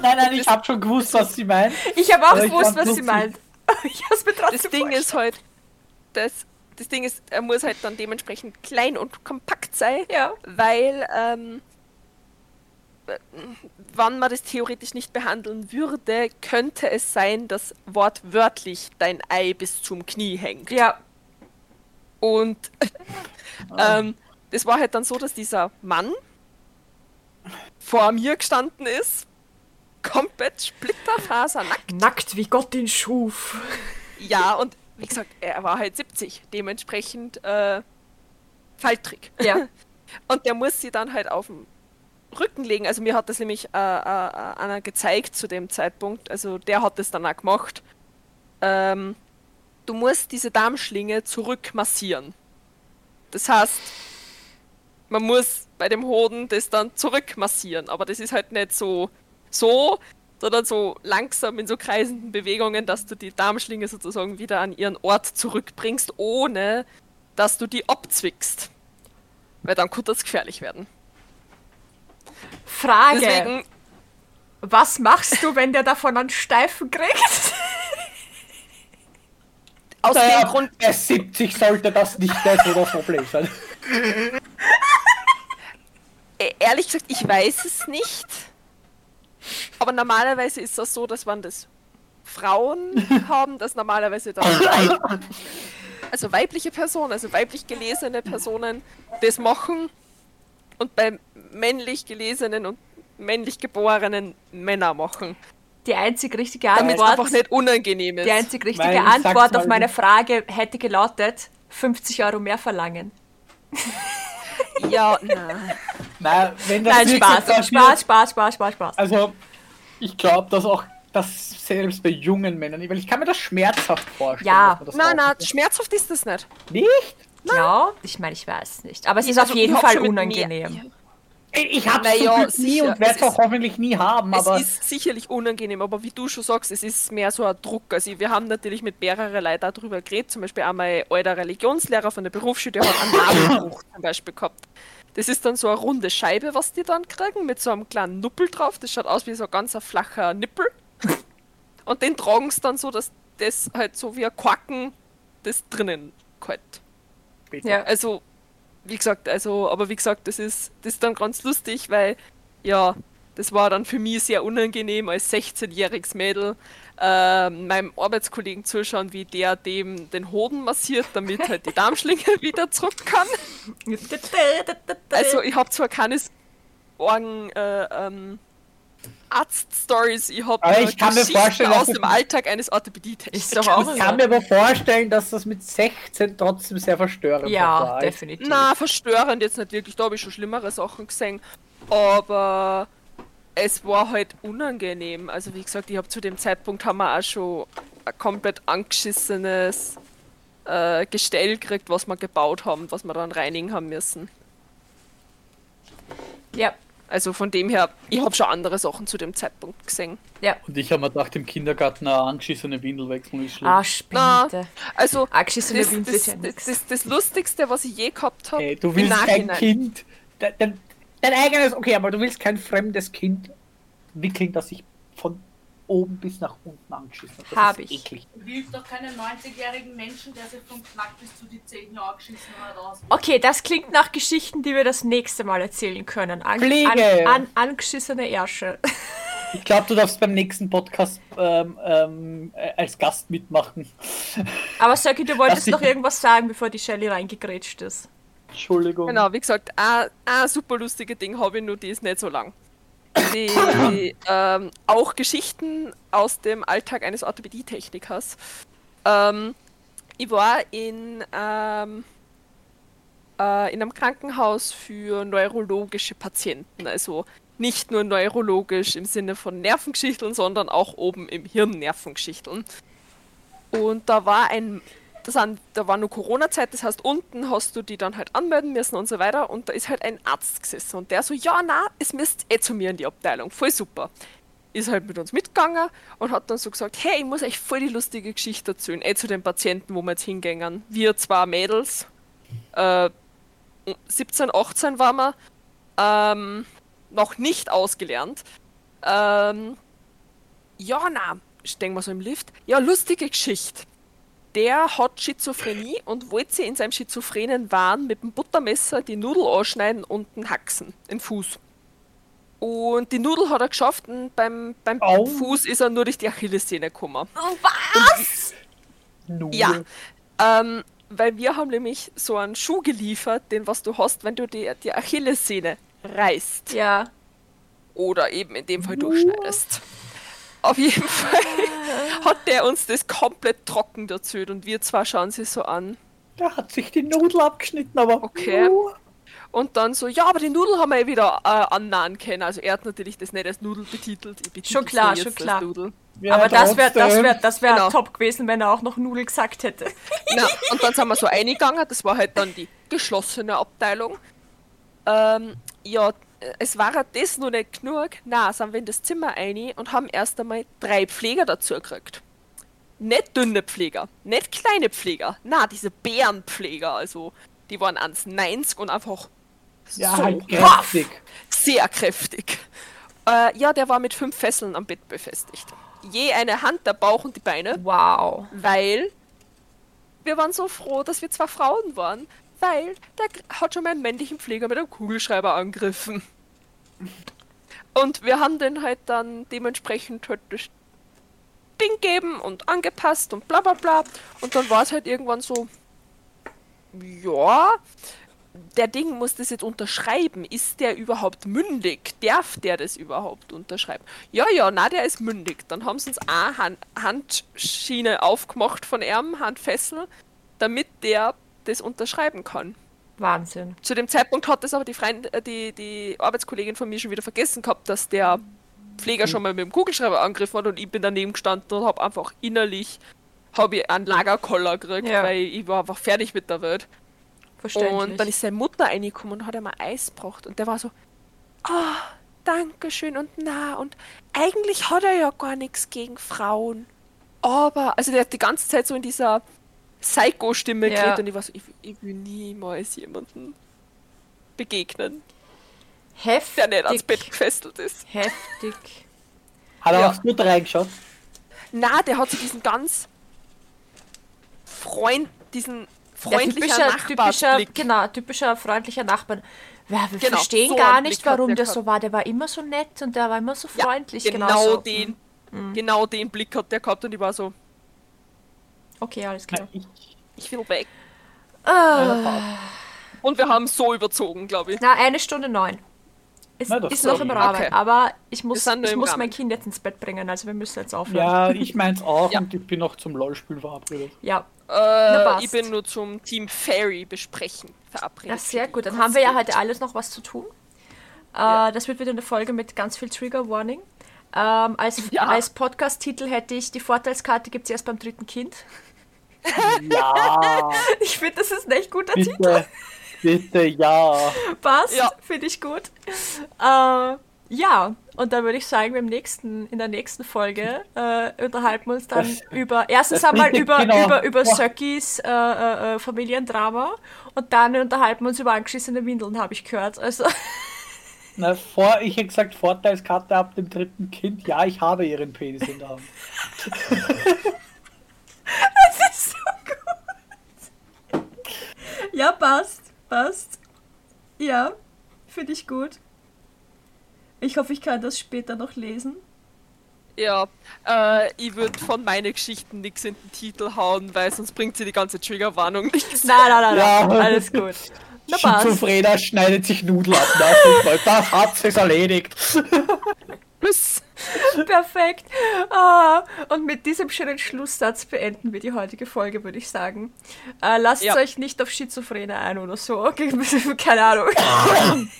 Speaker 2: nein, nein, ich habe schon gewusst, was sie meint.
Speaker 1: Ich habe auch gewusst, was sie meint. Ich habe es mir trotzdem
Speaker 3: das Ding ist halt, das, das Ding ist, er muss halt dann dementsprechend klein und kompakt sein,
Speaker 1: Ja.
Speaker 3: weil, ähm, äh, wann man das theoretisch nicht behandeln würde, könnte es sein, dass wortwörtlich dein Ei bis zum Knie hängt.
Speaker 1: Ja.
Speaker 3: Und ähm, das war halt dann so, dass dieser Mann vor mir gestanden ist, komplett splitterfasernackt.
Speaker 1: Nackt wie Gott ihn schuf.
Speaker 3: Ja, und wie gesagt, er war halt 70, dementsprechend äh, Falltrick.
Speaker 1: Ja.
Speaker 3: Und der muss sie dann halt auf den Rücken legen. Also mir hat das nämlich äh, äh, äh, einer gezeigt zu dem Zeitpunkt. Also der hat das dann auch gemacht. Ähm, du musst diese Darmschlinge zurückmassieren. Das heißt, man muss bei dem Hoden das dann zurückmassieren. Aber das ist halt nicht so so, sondern so langsam in so kreisenden Bewegungen, dass du die Darmschlinge sozusagen wieder an ihren Ort zurückbringst, ohne dass du die abzwickst. Weil dann könnte das gefährlich werden.
Speaker 1: Frage.
Speaker 3: Deswegen,
Speaker 1: Was machst du, wenn der davon einen Steifen kriegt?
Speaker 3: aus
Speaker 2: Naja,
Speaker 3: dem Grund,
Speaker 2: bei 70 sollte das nicht das Problem sein.
Speaker 3: äh, ehrlich gesagt, ich weiß es nicht. Aber normalerweise ist das so, dass wenn das Frauen haben, dass normalerweise dann also weibliche Personen, also weiblich gelesene Personen das machen und bei männlich gelesenen und männlich geborenen Männer machen.
Speaker 1: Die einzig richtige
Speaker 3: Damit es
Speaker 1: Antwort,
Speaker 3: einfach nicht unangenehm ist.
Speaker 1: die einzig richtige
Speaker 2: sag's
Speaker 1: Antwort auf meine. Frage hätte gelautet, 50 Euro mehr verlangen.
Speaker 3: Ja, na.
Speaker 2: Nein, wenn das
Speaker 1: Nein, Spaß,
Speaker 2: passiert-
Speaker 1: Spaß, Spaß, Spaß, Spaß, Spaß.
Speaker 2: Also, ich glaube, dass auch das selbst bei jungen Männern, weil ich kann mir das schmerzhaft vorstellen.
Speaker 1: Ja.
Speaker 2: dass man das
Speaker 3: Nein, nein, schmerzhaft ist das nicht.
Speaker 2: Nicht?
Speaker 1: Ja, ich meine, ich weiß nicht. Aber es ist
Speaker 3: Also,
Speaker 1: auf jeden Fall unangenehm.
Speaker 2: Ich habe
Speaker 3: Na
Speaker 2: es
Speaker 3: ja,
Speaker 2: nie
Speaker 3: sicher.
Speaker 2: und werde es
Speaker 3: Es
Speaker 2: auch hoffentlich nie haben, aber
Speaker 3: es ist sicherlich unangenehm, aber wie du schon sagst, es ist mehr so ein Druck. Also wir haben natürlich mit mehreren Leuten darüber geredet, zum Beispiel einmal ein alter Religionslehrer von der Berufsschule, der hat einen Nabelbruch zum Beispiel gehabt. Das ist dann so eine runde Scheibe, was die dann kriegen, mit so einem kleinen Nuppel drauf. Das schaut aus wie so ein ganz ein flacher Nippel. Und den tragen sie dann so, dass das halt so wie ein Quacken das drinnen
Speaker 2: bitte.
Speaker 1: Ja.
Speaker 3: Also, wie gesagt, also, aber wie gesagt, das ist, das ist dann ganz lustig, weil, ja, das war dann für mich sehr unangenehm als 16-jähriges Mädel, äh, meinem Arbeitskollegen zuschauen, wie der dem den Hoden massiert, damit halt die Darmschlinge wieder zurück kann. Also, ich habe zwar keine Orgen, äh, ähm, Arzt-Stories. Ich habe
Speaker 2: Aber ich kann mir vorstellen,
Speaker 3: aus dem Alltag eines Orthopädietechnikers.
Speaker 1: Ist doch auch
Speaker 2: Ich kann mir aber vorstellen, dass das mit 16 trotzdem sehr verstörend
Speaker 1: Ja,
Speaker 2: war.
Speaker 1: definitiv.
Speaker 3: Na, verstörend jetzt nicht wirklich. Da habe ich schon schlimmere Sachen gesehen. Aber es war halt unangenehm. Also wie gesagt, ich habe zu dem Zeitpunkt haben wir auch schon ein komplett angeschissenes äh, Gestell gekriegt, was wir gebaut haben, was wir dann reinigen haben müssen.
Speaker 1: Ja,
Speaker 3: Also von dem her, ich habe schon andere Sachen zu dem Zeitpunkt gesehen.
Speaker 1: ja.
Speaker 2: Und ich habe mir gedacht, im Kindergarten eine angeschissene Windel wechseln ist schlimm.
Speaker 1: Ah,
Speaker 3: Na,
Speaker 1: Spinte.
Speaker 3: Also
Speaker 1: Angeschissene
Speaker 3: das,
Speaker 1: Windel
Speaker 3: das, das, das, das Lustigste, was ich je gehabt habe,
Speaker 2: Ey, du willst kein. Kind. Dein, dein, dein eigenes, okay, aber du willst kein fremdes Kind wickeln, das sich von oben bis nach unten angeschissen hat. Das
Speaker 1: Hab
Speaker 2: ist
Speaker 1: ich.
Speaker 2: eklig.
Speaker 5: Du willst doch keinen 90-jährigen Menschen, der sich vom Knack bis zu die Zehen angeschissen hat, aus.
Speaker 1: Okay, das klingt nach Geschichten, die wir das nächste Mal erzählen können. An,
Speaker 2: Pflege.
Speaker 1: An, an, angeschissene Ärsche.
Speaker 2: Ich glaube, du darfst beim nächsten Podcast ähm, ähm, äh, als Gast mitmachen.
Speaker 1: Aber Söki, du wolltest noch irgendwas sagen, bevor die Shelly reingegrätscht ist.
Speaker 2: Entschuldigung.
Speaker 3: Genau, wie gesagt, ein, ein super lustige Ding habe ich, nur die ist nicht so lang. Die, ähm, auch Geschichten aus dem Alltag eines Orthopädietechnikers. Ähm, ich war in, ähm, äh, in einem Krankenhaus für neurologische Patienten, also nicht nur neurologisch im Sinne von Nervengeschichteln, sondern auch oben im Hirn Nervengeschichteln. Und da war ein das an, da war nur Corona-Zeit, das heißt, unten hast du die dann halt anmelden müssen und so weiter. Und da ist halt ein Arzt gesessen und der so, ja, na, es müsst eh zu mir in die Abteilung, voll super. Ist halt mit uns mitgegangen und hat dann so gesagt, hey, ich muss euch voll die lustige Geschichte erzählen, eh zu den Patienten, wo wir jetzt hingängen. Wir zwei Mädels, äh, 17, 18 waren wir, ähm, noch nicht ausgelernt. Ähm, ja, na, stehen wir so im Lift. Ja, lustige Geschichte der hat Schizophrenie und wollte sie in seinem schizophrenen Wahn mit dem Buttermesser die Nudel anschneiden und den Haxen, den Fuß. Und die Nudel hat er geschafft und beim, beim
Speaker 2: Au.
Speaker 3: Fuß ist er nur durch die Achillessehne gekommen.
Speaker 2: Nur.
Speaker 3: Ja, ähm, weil wir haben nämlich so einen Schuh geliefert, den was du hast, wenn du die, die Achillessehne reißt.
Speaker 1: Ja.
Speaker 3: Oder eben in dem Fall durchschneidest. Auf jeden Fall hat der uns das komplett trocken erzählt und wir zwar schauen sie so an.
Speaker 2: Der hat sich die Nudel abgeschnitten, aber.
Speaker 3: Okay.
Speaker 2: Nur.
Speaker 3: Und dann so, ja, aber die Nudel haben wir eh wieder äh, annahen können. Also er hat natürlich das nicht als Nudel betitelt. Ich betitel
Speaker 1: Schon klar, schon klar.
Speaker 2: Ja,
Speaker 1: Aber das wäre das wär, das wär
Speaker 3: Genau.
Speaker 1: top gewesen, wenn er auch noch Nudel gesagt hätte.
Speaker 3: Na, und dann sind wir so eingegangen, das war halt dann die geschlossene Abteilung. Ähm, ja, es war das noch nicht genug. Na, sind wir in das Zimmer rein und haben erst einmal drei Pfleger dazu gekriegt. Nicht dünne Pfleger, nicht kleine Pfleger, na, diese Bärenpfleger, also die waren 1,90 und einfach
Speaker 2: Ja,
Speaker 3: so
Speaker 2: halt kräftig.
Speaker 3: sehr kräftig. Äh, ja, der war mit fünf Fesseln am Bett befestigt. Je eine Hand, der Bauch und die Beine
Speaker 1: Wow.
Speaker 3: weil wir waren so froh, dass wir zwei Frauen waren, weil der hat schon mal einen männlichen Pfleger mit einem Kugelschreiber angegriffen. Und wir haben den halt dann dementsprechend halt das Ding gegeben und angepasst und bla bla bla. Und dann war es halt irgendwann so, ja, der Ding muss das jetzt unterschreiben. Ist der überhaupt mündig? Darf der das überhaupt unterschreiben? Ja, ja, na, der ist mündig. Dann haben sie uns eine Hand Handschiene aufgemacht von ihm, Handfessel, damit der das unterschreiben kann.
Speaker 1: Wahnsinn.
Speaker 3: Zu dem Zeitpunkt hat das aber die, Freund äh, die, die Arbeitskollegin von mir schon wieder vergessen gehabt, dass der Pfleger schon mal mit dem Kugelschreiber angegriffen hat und ich bin daneben gestanden und habe einfach innerlich habe ich einen Lagerkoller gekriegt,
Speaker 1: Ja.
Speaker 3: weil ich war einfach fertig mit der Welt.
Speaker 1: Verständlich.
Speaker 3: Und dann ist seine Mutter reingekommen und hat ihm Eis gebracht. Und der war so, ah, danke schön und na. Und eigentlich hat er ja gar nichts gegen Frauen. Aber, also der hat die ganze Zeit so in dieser Psycho-Stimme
Speaker 1: Ja.
Speaker 3: geredet und ich war so, ich, ich will niemals jemanden begegnen,
Speaker 1: heftig.
Speaker 3: der nicht ans Bett gefesselt ist.
Speaker 1: Heftig.
Speaker 2: Hat er
Speaker 3: Ja.
Speaker 2: aufs Mutter reingeschaut?
Speaker 3: Na, der hat so diesen ganz Freund, diesen
Speaker 1: Ja,
Speaker 3: freundlichen
Speaker 1: typischer, typischer, genau, typischer freundlicher Nachbarn. Ja, wir
Speaker 3: Genau,
Speaker 1: verstehen
Speaker 3: so
Speaker 1: gar nicht,
Speaker 3: Blick
Speaker 1: warum
Speaker 3: der
Speaker 1: der so war. Der war immer so nett und der war immer so
Speaker 3: Ja,
Speaker 1: freundlich.
Speaker 3: genau
Speaker 1: genauso.
Speaker 3: den,
Speaker 1: Mhm.
Speaker 3: genau den Blick hat der gehabt und ich war so,
Speaker 1: Okay, alles klar.
Speaker 2: Ich,
Speaker 3: ich will weg.
Speaker 1: Ah,
Speaker 3: Und wir haben so überzogen, glaube ich.
Speaker 1: na, eine Stunde neun. Es
Speaker 2: Na,
Speaker 1: ist noch im. Rahmen,
Speaker 3: Okay.
Speaker 1: aber ich muss, ich muss
Speaker 3: Rahmen.
Speaker 1: mein Kind jetzt ins Bett bringen, also wir müssen jetzt aufhören.
Speaker 2: Ja, ich meins auch
Speaker 3: Ja.
Speaker 2: und ich bin noch zum LOL-Spiel verabredet.
Speaker 1: Ja,
Speaker 3: Äh, ich bin nur zum Team Fairy besprechen verabredet.
Speaker 1: ja sehr gut. Dann haben wir ja heute alles noch was zu tun. Äh,
Speaker 3: Ja.
Speaker 1: Das wird wieder eine Folge mit ganz viel Trigger Warning. Ähm, als
Speaker 3: Ja.
Speaker 1: als Podcast-Titel hätte ich die Vorteilskarte gibt es erst beim dritten Kind.
Speaker 2: Ja,
Speaker 1: Ich finde, das ist ein echt guter Titel.
Speaker 2: bitte, bitte, ja.
Speaker 1: Passt,
Speaker 3: Ja.
Speaker 1: finde ich gut. Äh, ja, und dann würde ich sagen, beim nächsten, in der nächsten Folge äh, unterhalten wir uns dann
Speaker 2: Das-
Speaker 1: über, erstens einmal über,
Speaker 2: genau.
Speaker 1: über, über
Speaker 2: Boah.
Speaker 1: Söckis äh, äh, äh, Familiendrama und dann unterhalten wir uns über angeschissene Windeln, habe ich gehört. Also,
Speaker 2: Na, vor, ich hätte gesagt, Vorteilskarte ab dem dritten Kind. Ja, ich habe ihren Penis in der Hand.
Speaker 1: das ist so gut. Ja, passt, passt. Ja, finde ich gut. Ich hoffe, ich kann das später noch lesen.
Speaker 3: Ja, äh, ich würde von meinen Geschichten nichts in den Titel hauen, weil sonst bringt sie die ganze Triggerwarnung nichts.
Speaker 1: Nein, nein, nein, nein.
Speaker 2: Ja.
Speaker 1: alles gut. Na passt.
Speaker 2: Schizophrena schneidet sich Nudeln ab. Na, super, das hat sich's erledigt.
Speaker 1: Perfekt. Ah, und mit diesem schönen Schlusssatz beenden wir die heutige Folge, würde ich sagen. Äh, lasst
Speaker 3: Ja.
Speaker 1: euch nicht auf Schizophrene ein oder so. Okay, keine Ahnung.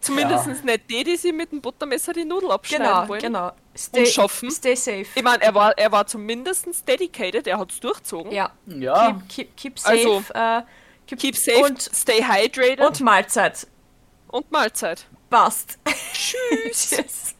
Speaker 3: zumindest nicht die, die sie mit dem Buttermesser die Nudel abschneiden
Speaker 1: genau,
Speaker 3: wollen.
Speaker 1: genau. Stay,
Speaker 3: schaffen.
Speaker 1: Stay safe.
Speaker 3: Ich meine, er war, er war zumindest dedicated, er hat's durchzogen.
Speaker 1: Ja.
Speaker 2: Ja,
Speaker 1: Keep, keep, keep safe.
Speaker 3: Also,
Speaker 1: äh,
Speaker 3: Keep safe,
Speaker 1: Und,
Speaker 3: stay hydrated
Speaker 1: und Mahlzeit.
Speaker 3: und Mahlzeit.
Speaker 1: Passt.
Speaker 3: Tschüss.
Speaker 1: Tschüss.